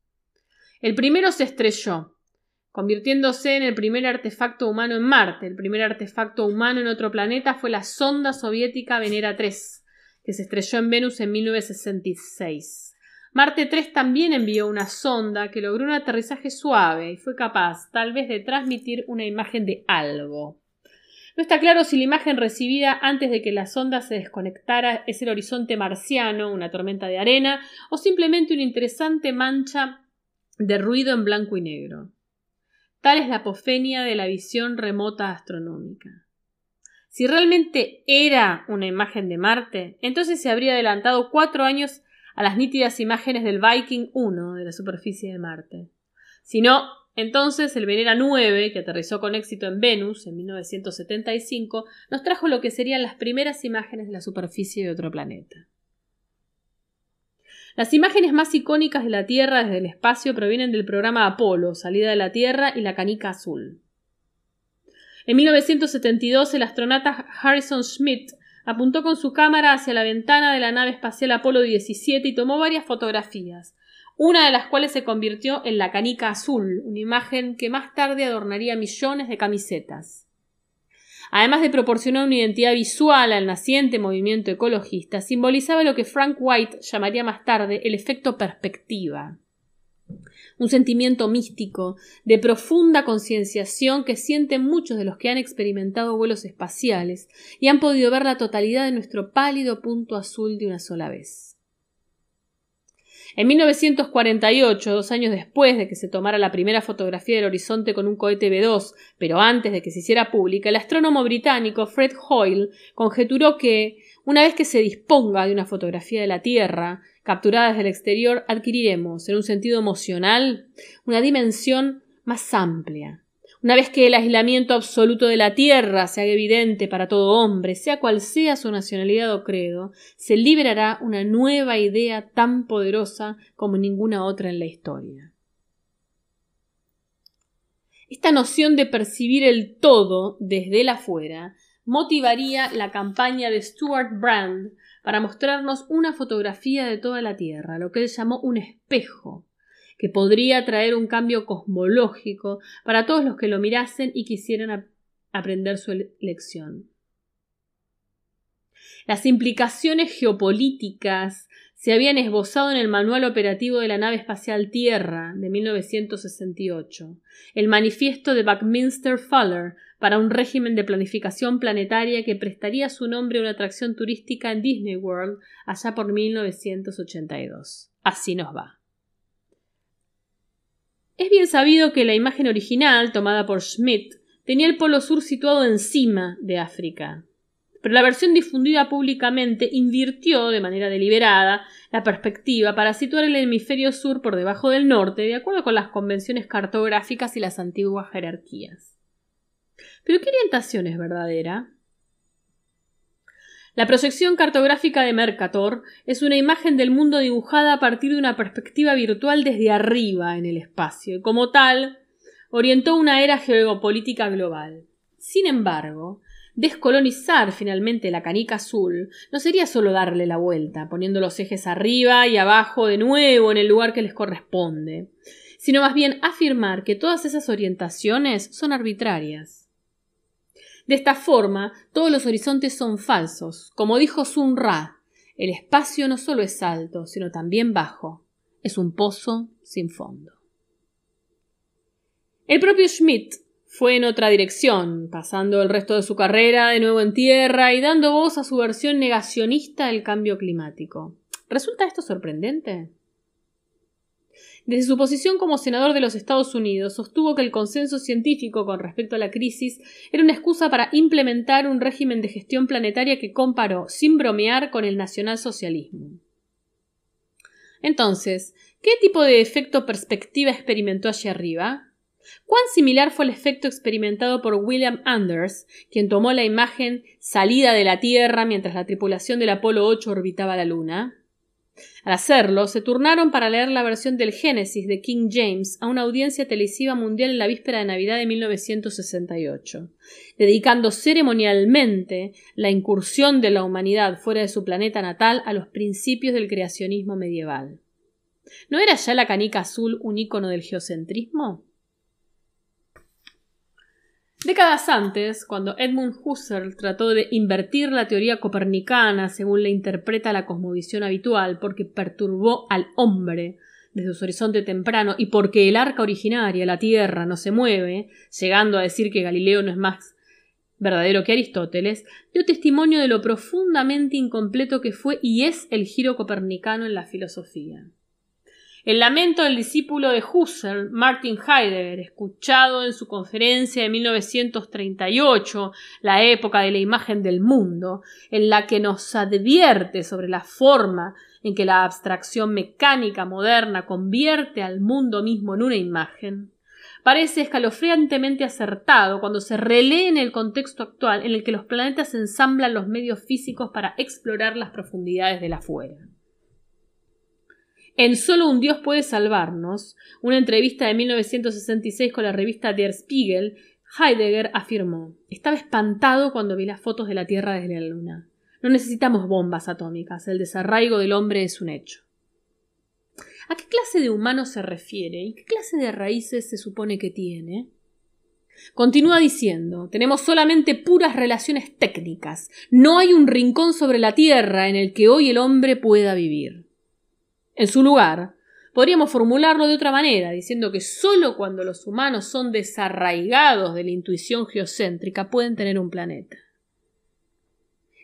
El primero se estrelló, convirtiéndose en el primer artefacto humano en Marte. El primer artefacto humano en otro planeta fue la sonda soviética Venera 3, que se estrelló en Venus en 1966. Marte 3 también envió una sonda que logró un aterrizaje suave y fue capaz, tal vez, de transmitir una imagen de algo. No está claro si la imagen recibida antes de que la sonda se desconectara es el horizonte marciano, una tormenta de arena, o simplemente una interesante mancha de ruido en blanco y negro. Tal es la apofenia de la visión remota astronómica. Si realmente era una imagen de Marte, entonces se habría adelantado cuatro años a las nítidas imágenes del Viking 1 de la superficie de Marte. Si no, entonces el Venera 9, que aterrizó con éxito en Venus en 1975, nos trajo lo que serían las primeras imágenes de la superficie de otro planeta. Las imágenes más icónicas de la Tierra desde el espacio provienen del programa Apolo, salida de la Tierra y la canica azul. En 1972 el astronauta Harrison Schmitt Apuntó con su cámara hacia la ventana de la nave espacial Apolo 17 y tomó varias fotografías, una de las cuales se convirtió en la canica azul, una imagen que más tarde adornaría millones de camisetas. Además de proporcionar una identidad visual al naciente movimiento ecologista, simbolizaba lo que Frank White llamaría más tarde el efecto perspectiva un sentimiento místico, de profunda concienciación que sienten muchos de los que han experimentado vuelos espaciales y han podido ver la totalidad de nuestro pálido punto azul de una sola vez. En 1948, dos años después de que se tomara la primera fotografía del horizonte con un cohete B-2, pero antes de que se hiciera pública, el astrónomo británico Fred Hoyle conjeturó que, una vez que se disponga de una fotografía de la Tierra, capturada desde el exterior, adquiriremos, en un sentido emocional, una dimensión más amplia. Una vez que el aislamiento absoluto de la tierra se haga evidente para todo hombre, sea cual sea su nacionalidad o credo, se liberará una nueva idea tan poderosa como ninguna otra en la historia. Esta noción de percibir el todo desde el afuera motivaría la campaña de Stuart Brand para mostrarnos una fotografía de toda la Tierra, lo que él llamó un espejo, que podría traer un cambio cosmológico para todos los que lo mirasen y quisieran aprender su lección. Las implicaciones geopolíticas se habían esbozado en el Manual Operativo de la Nave Espacial Tierra de 1968, el Manifiesto de Buckminster Fuller para un régimen de planificación planetaria que prestaría su nombre a una atracción turística en Disney World allá por 1982. Así nos va. Es bien sabido que la imagen original, tomada por Schmidt, tenía el polo sur situado encima de África, pero la versión difundida públicamente invirtió de manera deliberada la perspectiva para situar el hemisferio sur por debajo del norte, de acuerdo con las convenciones cartográficas y las antiguas jerarquías. Pero ¿qué orientación es verdadera? La proyección cartográfica de Mercator es una imagen del mundo dibujada a partir de una perspectiva virtual desde arriba en el espacio, y como tal, orientó una era geopolítica global. Sin embargo, Descolonizar finalmente la canica azul no sería solo darle la vuelta, poniendo los ejes arriba y abajo de nuevo en el lugar que les corresponde, sino más bien afirmar que todas esas orientaciones son arbitrarias. De esta forma, todos los horizontes son falsos. Como dijo Sun Ra, el espacio no solo es alto, sino también bajo. Es un pozo sin fondo. El propio Schmidt fue en otra dirección, pasando el resto de su carrera de nuevo en tierra y dando voz a su versión negacionista del cambio climático. ¿Resulta esto sorprendente? Desde su posición como senador de los Estados Unidos, sostuvo que el consenso científico con respecto a la crisis era una excusa para implementar un régimen de gestión planetaria que comparó, sin bromear, con el nacionalsocialismo. Entonces, ¿qué tipo de efecto perspectiva experimentó allí arriba? ¿Cuán similar fue el efecto experimentado por William Anders, quien tomó la imagen salida de la Tierra mientras la tripulación del Apolo 8 orbitaba la Luna? Al hacerlo, se turnaron para leer la versión del Génesis de King James a una audiencia televisiva mundial en la víspera de Navidad de 1968, dedicando ceremonialmente la incursión de la humanidad fuera de su planeta natal a los principios del creacionismo medieval. ¿No era ya la canica azul un ícono del geocentrismo? Décadas antes, cuando Edmund Husserl trató de invertir la teoría copernicana según la interpreta la cosmovisión habitual porque perturbó al hombre desde su horizonte temprano y porque el arca originaria, la Tierra, no se mueve, llegando a decir que Galileo no es más verdadero que Aristóteles, dio testimonio de lo profundamente incompleto que fue y es el giro copernicano en la filosofía. El lamento del discípulo de Husserl, Martin Heidegger, escuchado en su conferencia de 1938, la época de la imagen del mundo, en la que nos advierte sobre la forma en que la abstracción mecánica moderna convierte al mundo mismo en una imagen, parece escalofriantemente acertado cuando se relee en el contexto actual en el que los planetas ensamblan los medios físicos para explorar las profundidades de la fuera. En Solo un Dios puede salvarnos, una entrevista de 1966 con la revista Der Spiegel, Heidegger afirmó Estaba espantado cuando vi las fotos de la Tierra desde la Luna. No necesitamos bombas atómicas, el desarraigo del hombre es un hecho. ¿A qué clase de humano se refiere y qué clase de raíces se supone que tiene? Continúa diciendo tenemos solamente puras relaciones técnicas. No hay un rincón sobre la Tierra en el que hoy el hombre pueda vivir. En su lugar, podríamos formularlo de otra manera, diciendo que sólo cuando los humanos son desarraigados de la intuición geocéntrica pueden tener un planeta.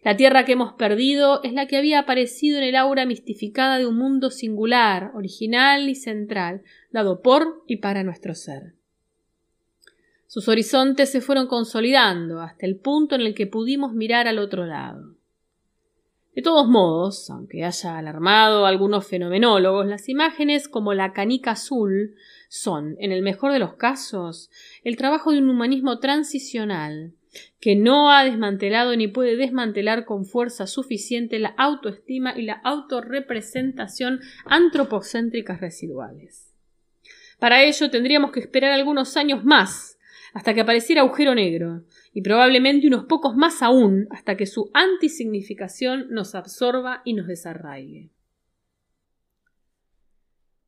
La tierra que hemos perdido es la que había aparecido en el aura mistificada de un mundo singular, original y central, dado por y para nuestro ser. Sus horizontes se fueron consolidando hasta el punto en el que pudimos mirar al otro lado. De todos modos, aunque haya alarmado a algunos fenomenólogos, las imágenes como la canica azul son, en el mejor de los casos, el trabajo de un humanismo transicional que no ha desmantelado ni puede desmantelar con fuerza suficiente la autoestima y la autorrepresentación antropocéntricas residuales. Para ello tendríamos que esperar algunos años más hasta que apareciera agujero negro, y probablemente unos pocos más aún hasta que su antisignificación nos absorba y nos desarraigue.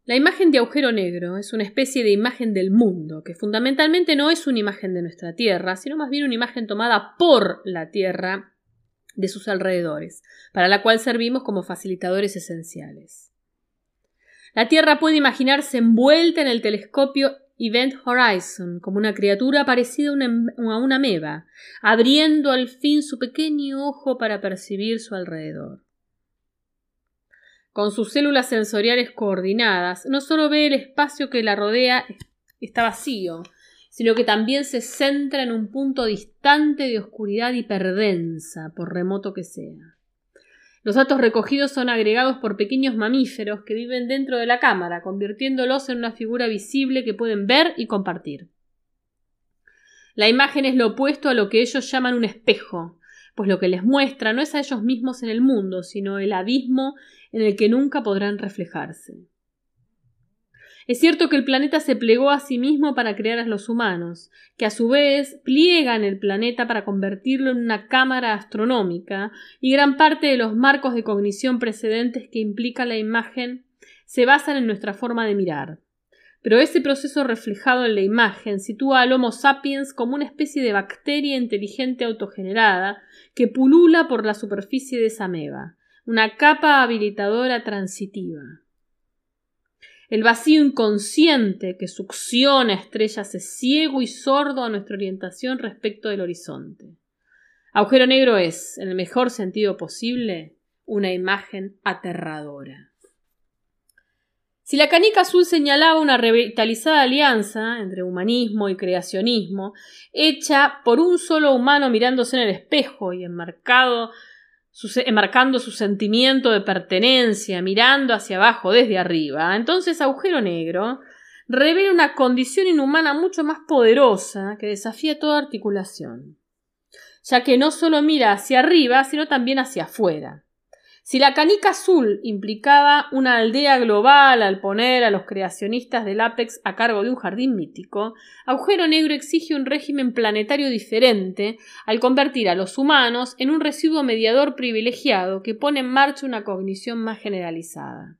La imagen de agujero negro es una especie de imagen del mundo, que fundamentalmente no es una imagen de nuestra Tierra, sino más bien una imagen tomada por la Tierra de sus alrededores, para la cual servimos como facilitadores esenciales. La Tierra puede imaginarse envuelta en el telescopio Event Horizon como una criatura parecida a una, a ameba, abriendo al fin su pequeño ojo para percibir su alrededor. Con sus células sensoriales coordinadas, no solo ve el espacio que la rodea está vacío, sino que también se centra en un punto distante de oscuridad hiperdensa, por remoto que sea. Los datos recogidos son agregados por pequeños mamíferos que viven dentro de la cámara, convirtiéndolos en una figura visible que pueden ver y compartir. La imagen es lo opuesto a lo que ellos llaman un espejo, pues lo que les muestra no es a ellos mismos en el mundo, sino el abismo en el que nunca podrán reflejarse. Es cierto que el planeta se plegó a sí mismo para crear a los humanos, que a su vez pliegan el planeta para convertirlo en una cámara astronómica, y gran parte de los marcos de cognición precedentes que implica la imagen se basan en nuestra forma de mirar. Pero ese proceso reflejado en la imagen sitúa al Homo sapiens como una especie de bacteria inteligente autogenerada que pulula por la superficie de esa ameba, una capa habilitadora transitiva. El vacío inconsciente que succiona estrellas es ciego y sordo a nuestra orientación respecto del horizonte. Agujero negro es, en el mejor sentido posible, una imagen aterradora. Si la canica azul señalaba una revitalizada alianza entre humanismo y creacionismo, hecha por un solo humano mirándose en el espejo y enmarcado enmarcando su sentimiento de pertenencia, mirando hacia abajo desde arriba, entonces Agujero Negro revela una condición inhumana mucho más poderosa que desafía toda articulación, ya que no solo mira hacia arriba, sino también hacia afuera. Si la canica azul implicaba una aldea global al poner a los creacionistas del Apex a cargo de un jardín mítico, Agujero Negro exige un régimen planetario diferente al convertir a los humanos en un residuo mediador privilegiado que pone en marcha una cognición más generalizada.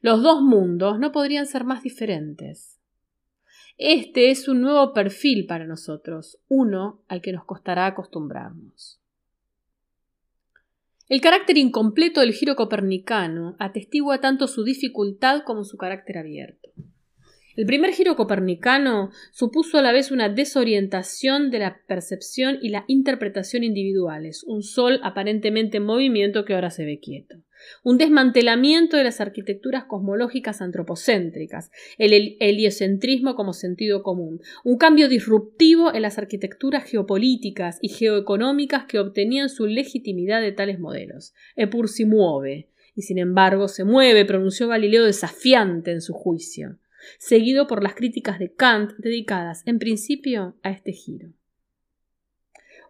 Los dos mundos no podrían ser más diferentes. Este es un nuevo perfil para nosotros, uno al que nos costará acostumbrarnos. El carácter incompleto del giro copernicano atestigua tanto su dificultad como su carácter abierto. El primer giro copernicano supuso a la vez una desorientación de la percepción y la interpretación individuales, un sol aparentemente en movimiento que ahora se ve quieto un desmantelamiento de las arquitecturas cosmológicas antropocéntricas, el heliocentrismo como sentido común, un cambio disruptivo en las arquitecturas geopolíticas y geoeconómicas que obtenían su legitimidad de tales modelos. Epur si mueve, y sin embargo se mueve, pronunció Galileo desafiante en su juicio, seguido por las críticas de Kant dedicadas en principio a este giro.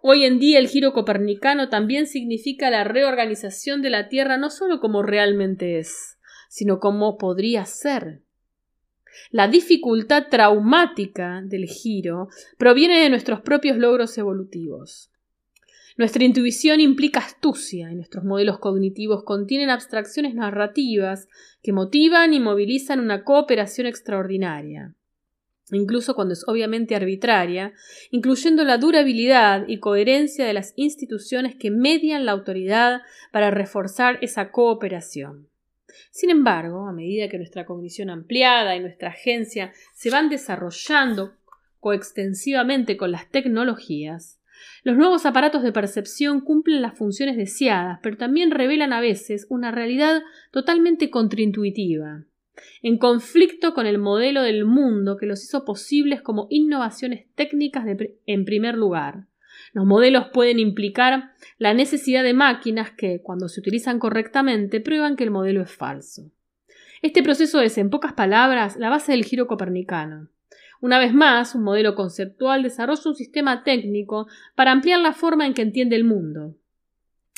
Hoy en día el giro copernicano también significa la reorganización de la Tierra no solo como realmente es, sino como podría ser. La dificultad traumática del giro proviene de nuestros propios logros evolutivos. Nuestra intuición implica astucia y nuestros modelos cognitivos contienen abstracciones narrativas que motivan y movilizan una cooperación extraordinaria incluso cuando es obviamente arbitraria, incluyendo la durabilidad y coherencia de las instituciones que median la autoridad para reforzar esa cooperación. Sin embargo, a medida que nuestra cognición ampliada y nuestra agencia se van desarrollando coextensivamente con las tecnologías, los nuevos aparatos de percepción cumplen las funciones deseadas, pero también revelan a veces una realidad totalmente contraintuitiva en conflicto con el modelo del mundo que los hizo posibles como innovaciones técnicas en primer lugar. Los modelos pueden implicar la necesidad de máquinas que, cuando se utilizan correctamente, prueban que el modelo es falso. Este proceso es, en pocas palabras, la base del giro copernicano. Una vez más, un modelo conceptual desarrolla un sistema técnico para ampliar la forma en que entiende el mundo.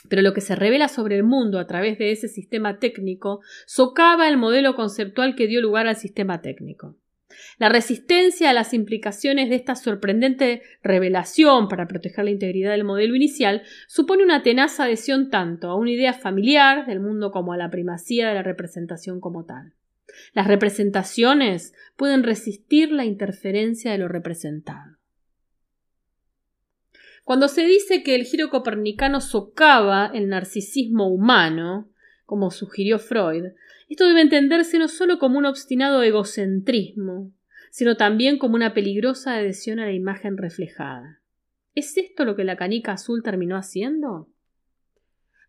Pero lo que se revela sobre el mundo a través de ese sistema técnico socava el modelo conceptual que dio lugar al sistema técnico. La resistencia a las implicaciones de esta sorprendente revelación para proteger la integridad del modelo inicial supone una tenaz adhesión tanto a una idea familiar del mundo como a la primacía de la representación como tal. Las representaciones pueden resistir la interferencia de lo representado. Cuando se dice que el giro copernicano socava el narcisismo humano, como sugirió Freud, esto debe entenderse no solo como un obstinado egocentrismo, sino también como una peligrosa adhesión a la imagen reflejada. ¿Es esto lo que la canica azul terminó haciendo?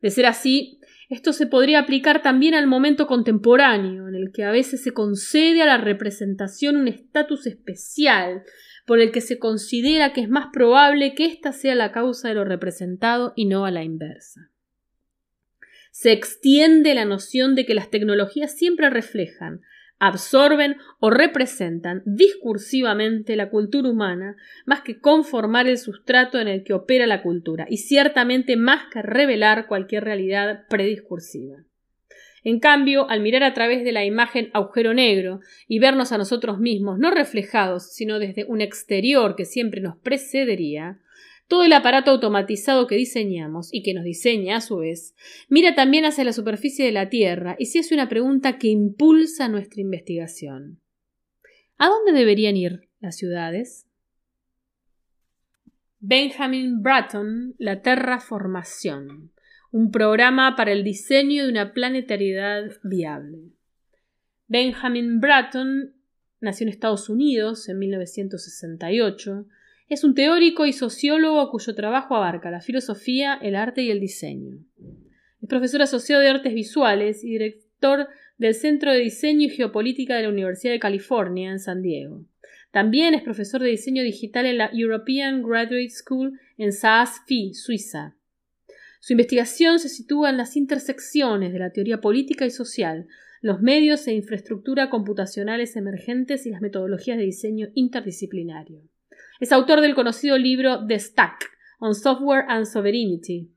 De ser así, esto se podría aplicar también al momento contemporáneo, en el que a veces se concede a la representación un estatus especial, por el que se considera que es más probable que ésta sea la causa de lo representado y no a la inversa. Se extiende la noción de que las tecnologías siempre reflejan, absorben o representan discursivamente la cultura humana más que conformar el sustrato en el que opera la cultura, y ciertamente más que revelar cualquier realidad prediscursiva. En cambio, al mirar a través de la imagen agujero negro y vernos a nosotros mismos no reflejados, sino desde un exterior que siempre nos precedería, todo el aparato automatizado que diseñamos y que nos diseña a su vez, mira también hacia la superficie de la Tierra y se hace una pregunta que impulsa nuestra investigación. ¿A dónde deberían ir las ciudades? Benjamin Bratton, La Terraformación, un programa para el diseño de una planetariedad viable. Benjamin Bratton nació en Estados Unidos en 1968 es un teórico y sociólogo cuyo trabajo abarca la filosofía, el arte y el diseño. Es profesor asociado de artes visuales y director del Centro de Diseño y Geopolítica de la Universidad de California en San Diego. También es profesor de diseño digital en la European Graduate School en Saas-Fee, Suiza. Su investigación se sitúa en las intersecciones de la teoría política y social, los medios e infraestructura computacionales emergentes y las metodologías de diseño interdisciplinario. Es autor del conocido libro The Stack on Software and Sovereignty,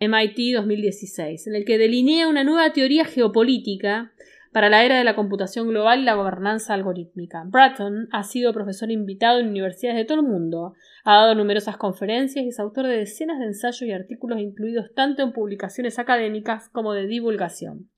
MIT 2016, en el que delinea una nueva teoría geopolítica para la era de la computación global y la gobernanza algorítmica. Bratton ha sido profesor invitado en universidades de todo el mundo, ha dado numerosas conferencias y es autor de decenas de ensayos y artículos incluidos tanto en publicaciones académicas como de divulgación.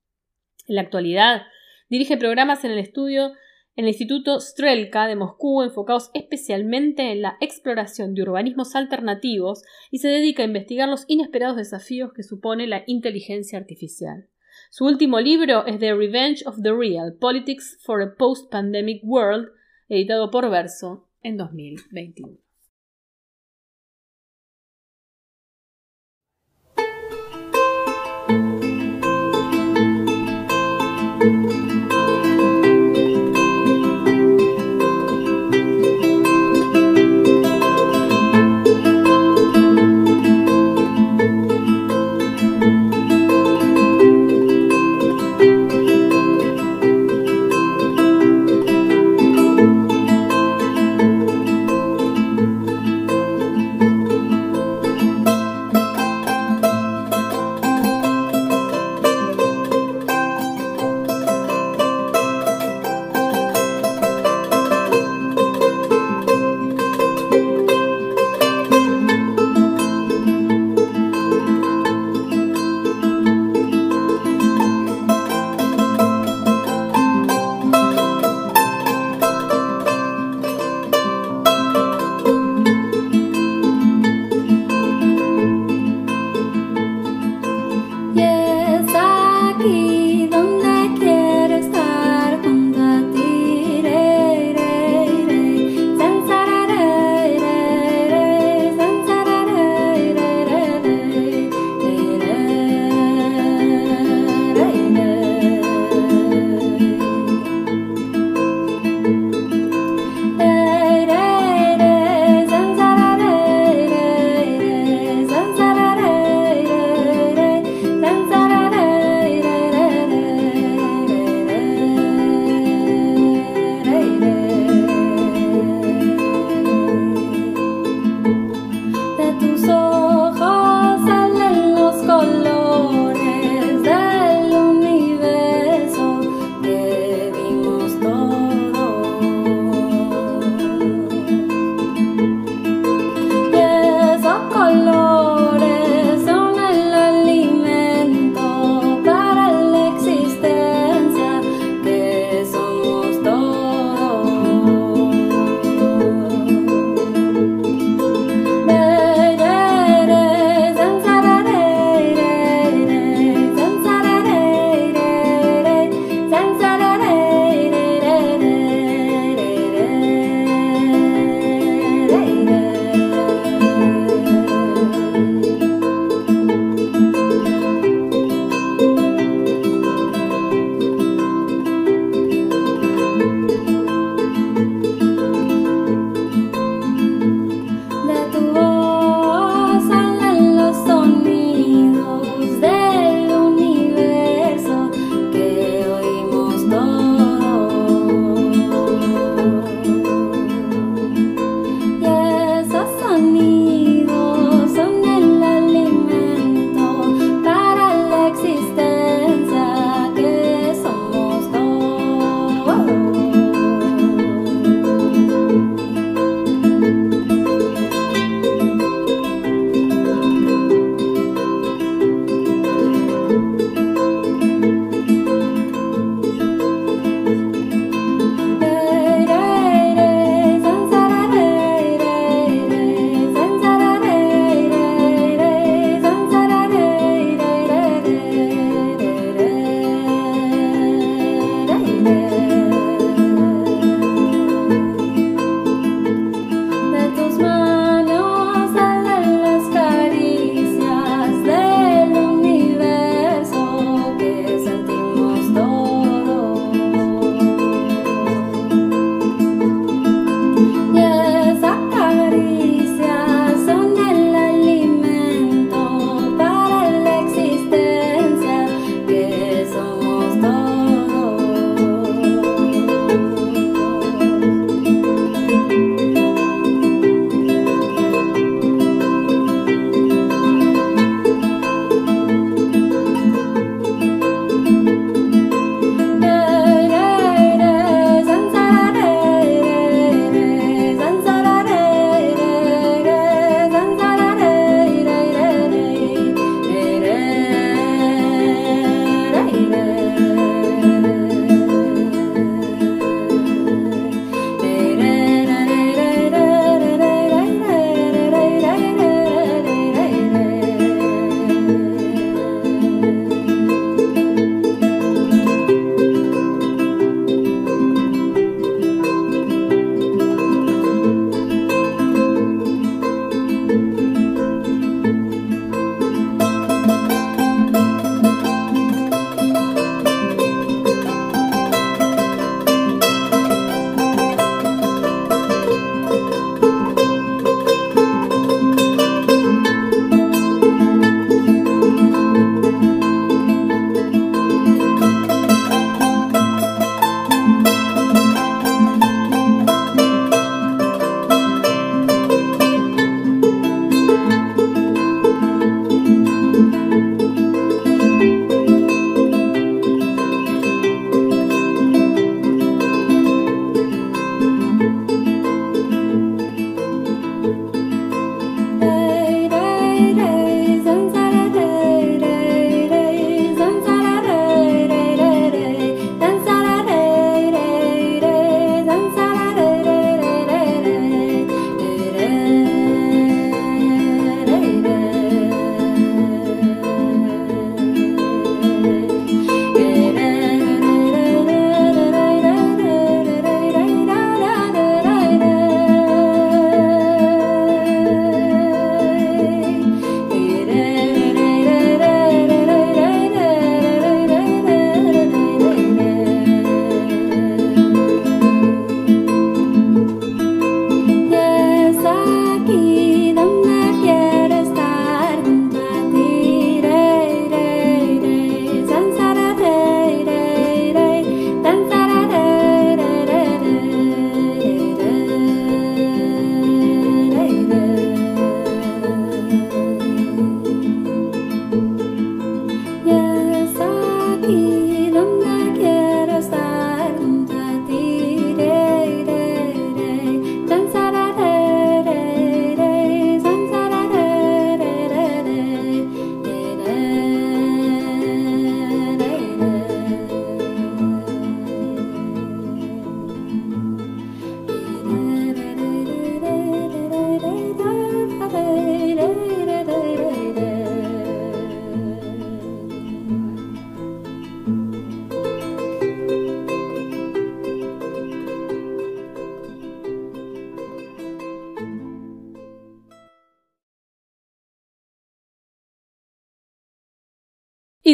En la actualidad, dirige programas en el estudio en el Instituto Strelka de Moscú enfocados especialmente en la exploración de urbanismos alternativos y se dedica a investigar los inesperados desafíos que supone la inteligencia artificial. Su último libro es The Revenge of the Real, Politics for a Post-Pandemic World, editado por Verso en 2021.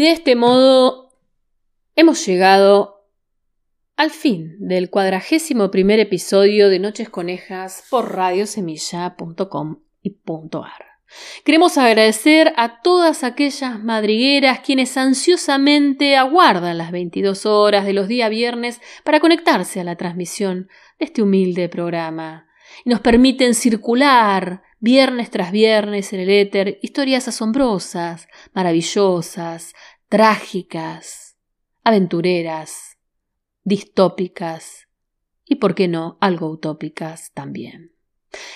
De este modo hemos llegado al fin del cuadragésimo primer episodio de Noches Conejas por radiosemilla.com y .ar. Queremos agradecer a todas aquellas madrigueras quienes ansiosamente aguardan las 22 horas de los días viernes para conectarse a la transmisión de este humilde programa y nos permiten circular viernes tras viernes en el éter historias asombrosas, maravillosas, trágicas, aventureras, distópicas y, por qué no, algo utópicas también.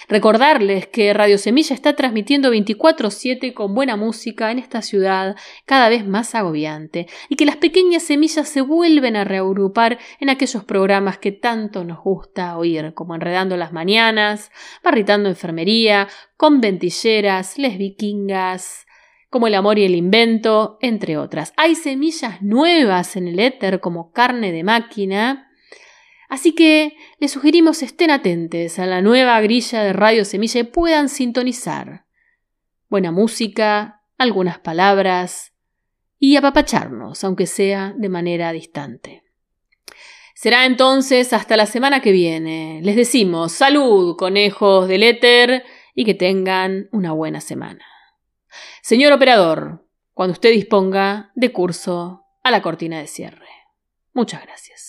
Recordarles que Radio Semilla está transmitiendo 24/7 con buena música en esta ciudad cada vez más agobiante y que las pequeñas semillas se vuelven a reagrupar en aquellos programas que tanto nos gusta oír, como Enredando las Mañanas, Barritando Enfermería, Conventilleras, Les Vikingas, como El Amor y el Invento, entre otras. Hay semillas nuevas en el éter como Carne de Máquina, Así que les sugerimos estén atentos a la nueva grilla de Radio Semilla y puedan sintonizar. Buena música, algunas palabras y apapacharnos, aunque sea de manera distante. Será entonces hasta la semana que viene. Les decimos salud, conejos del éter, y que tengan una buena semana. Señor operador, cuando usted disponga de curso a la cortina de cierre. Muchas gracias.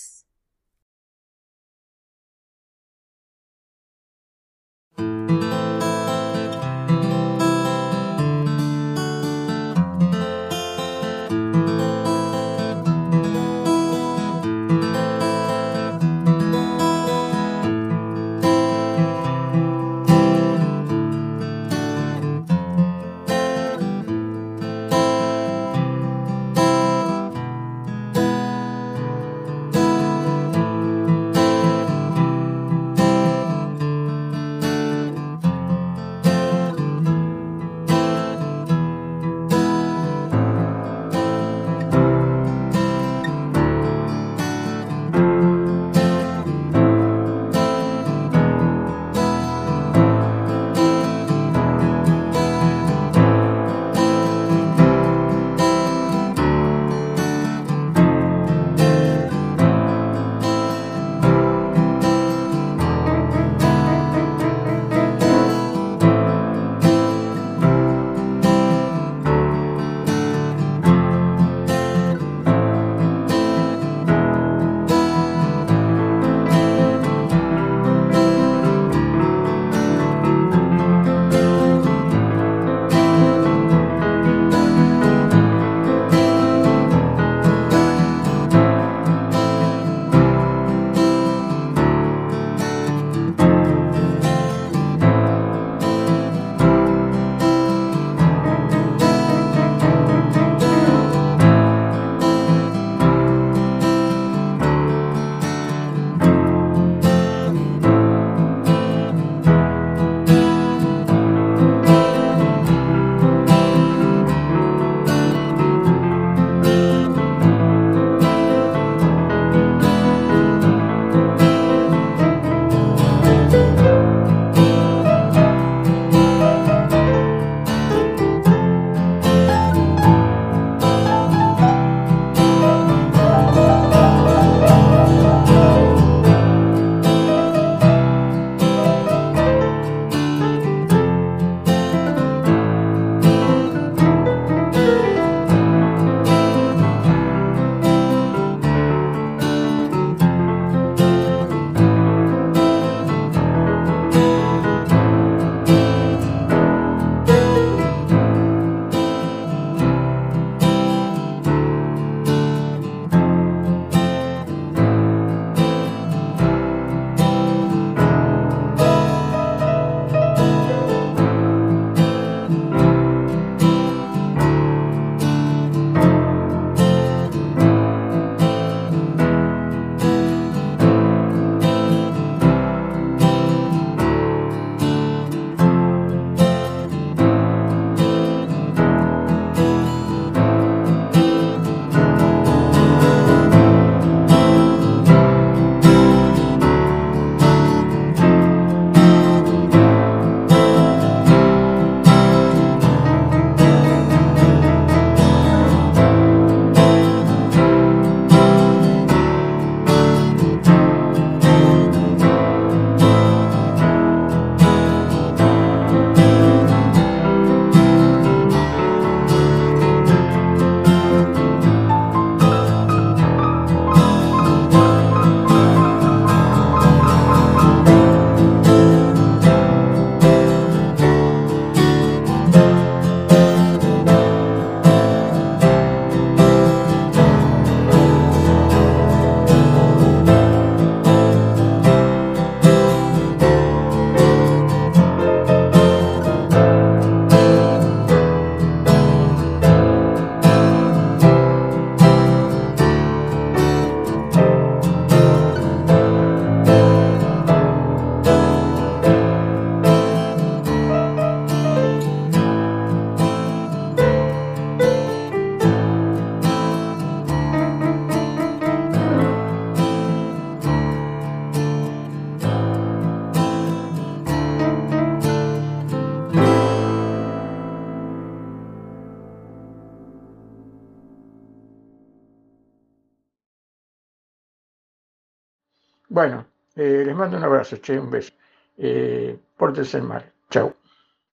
Mando un abrazo, che, un beso. Eh, pórtense mal.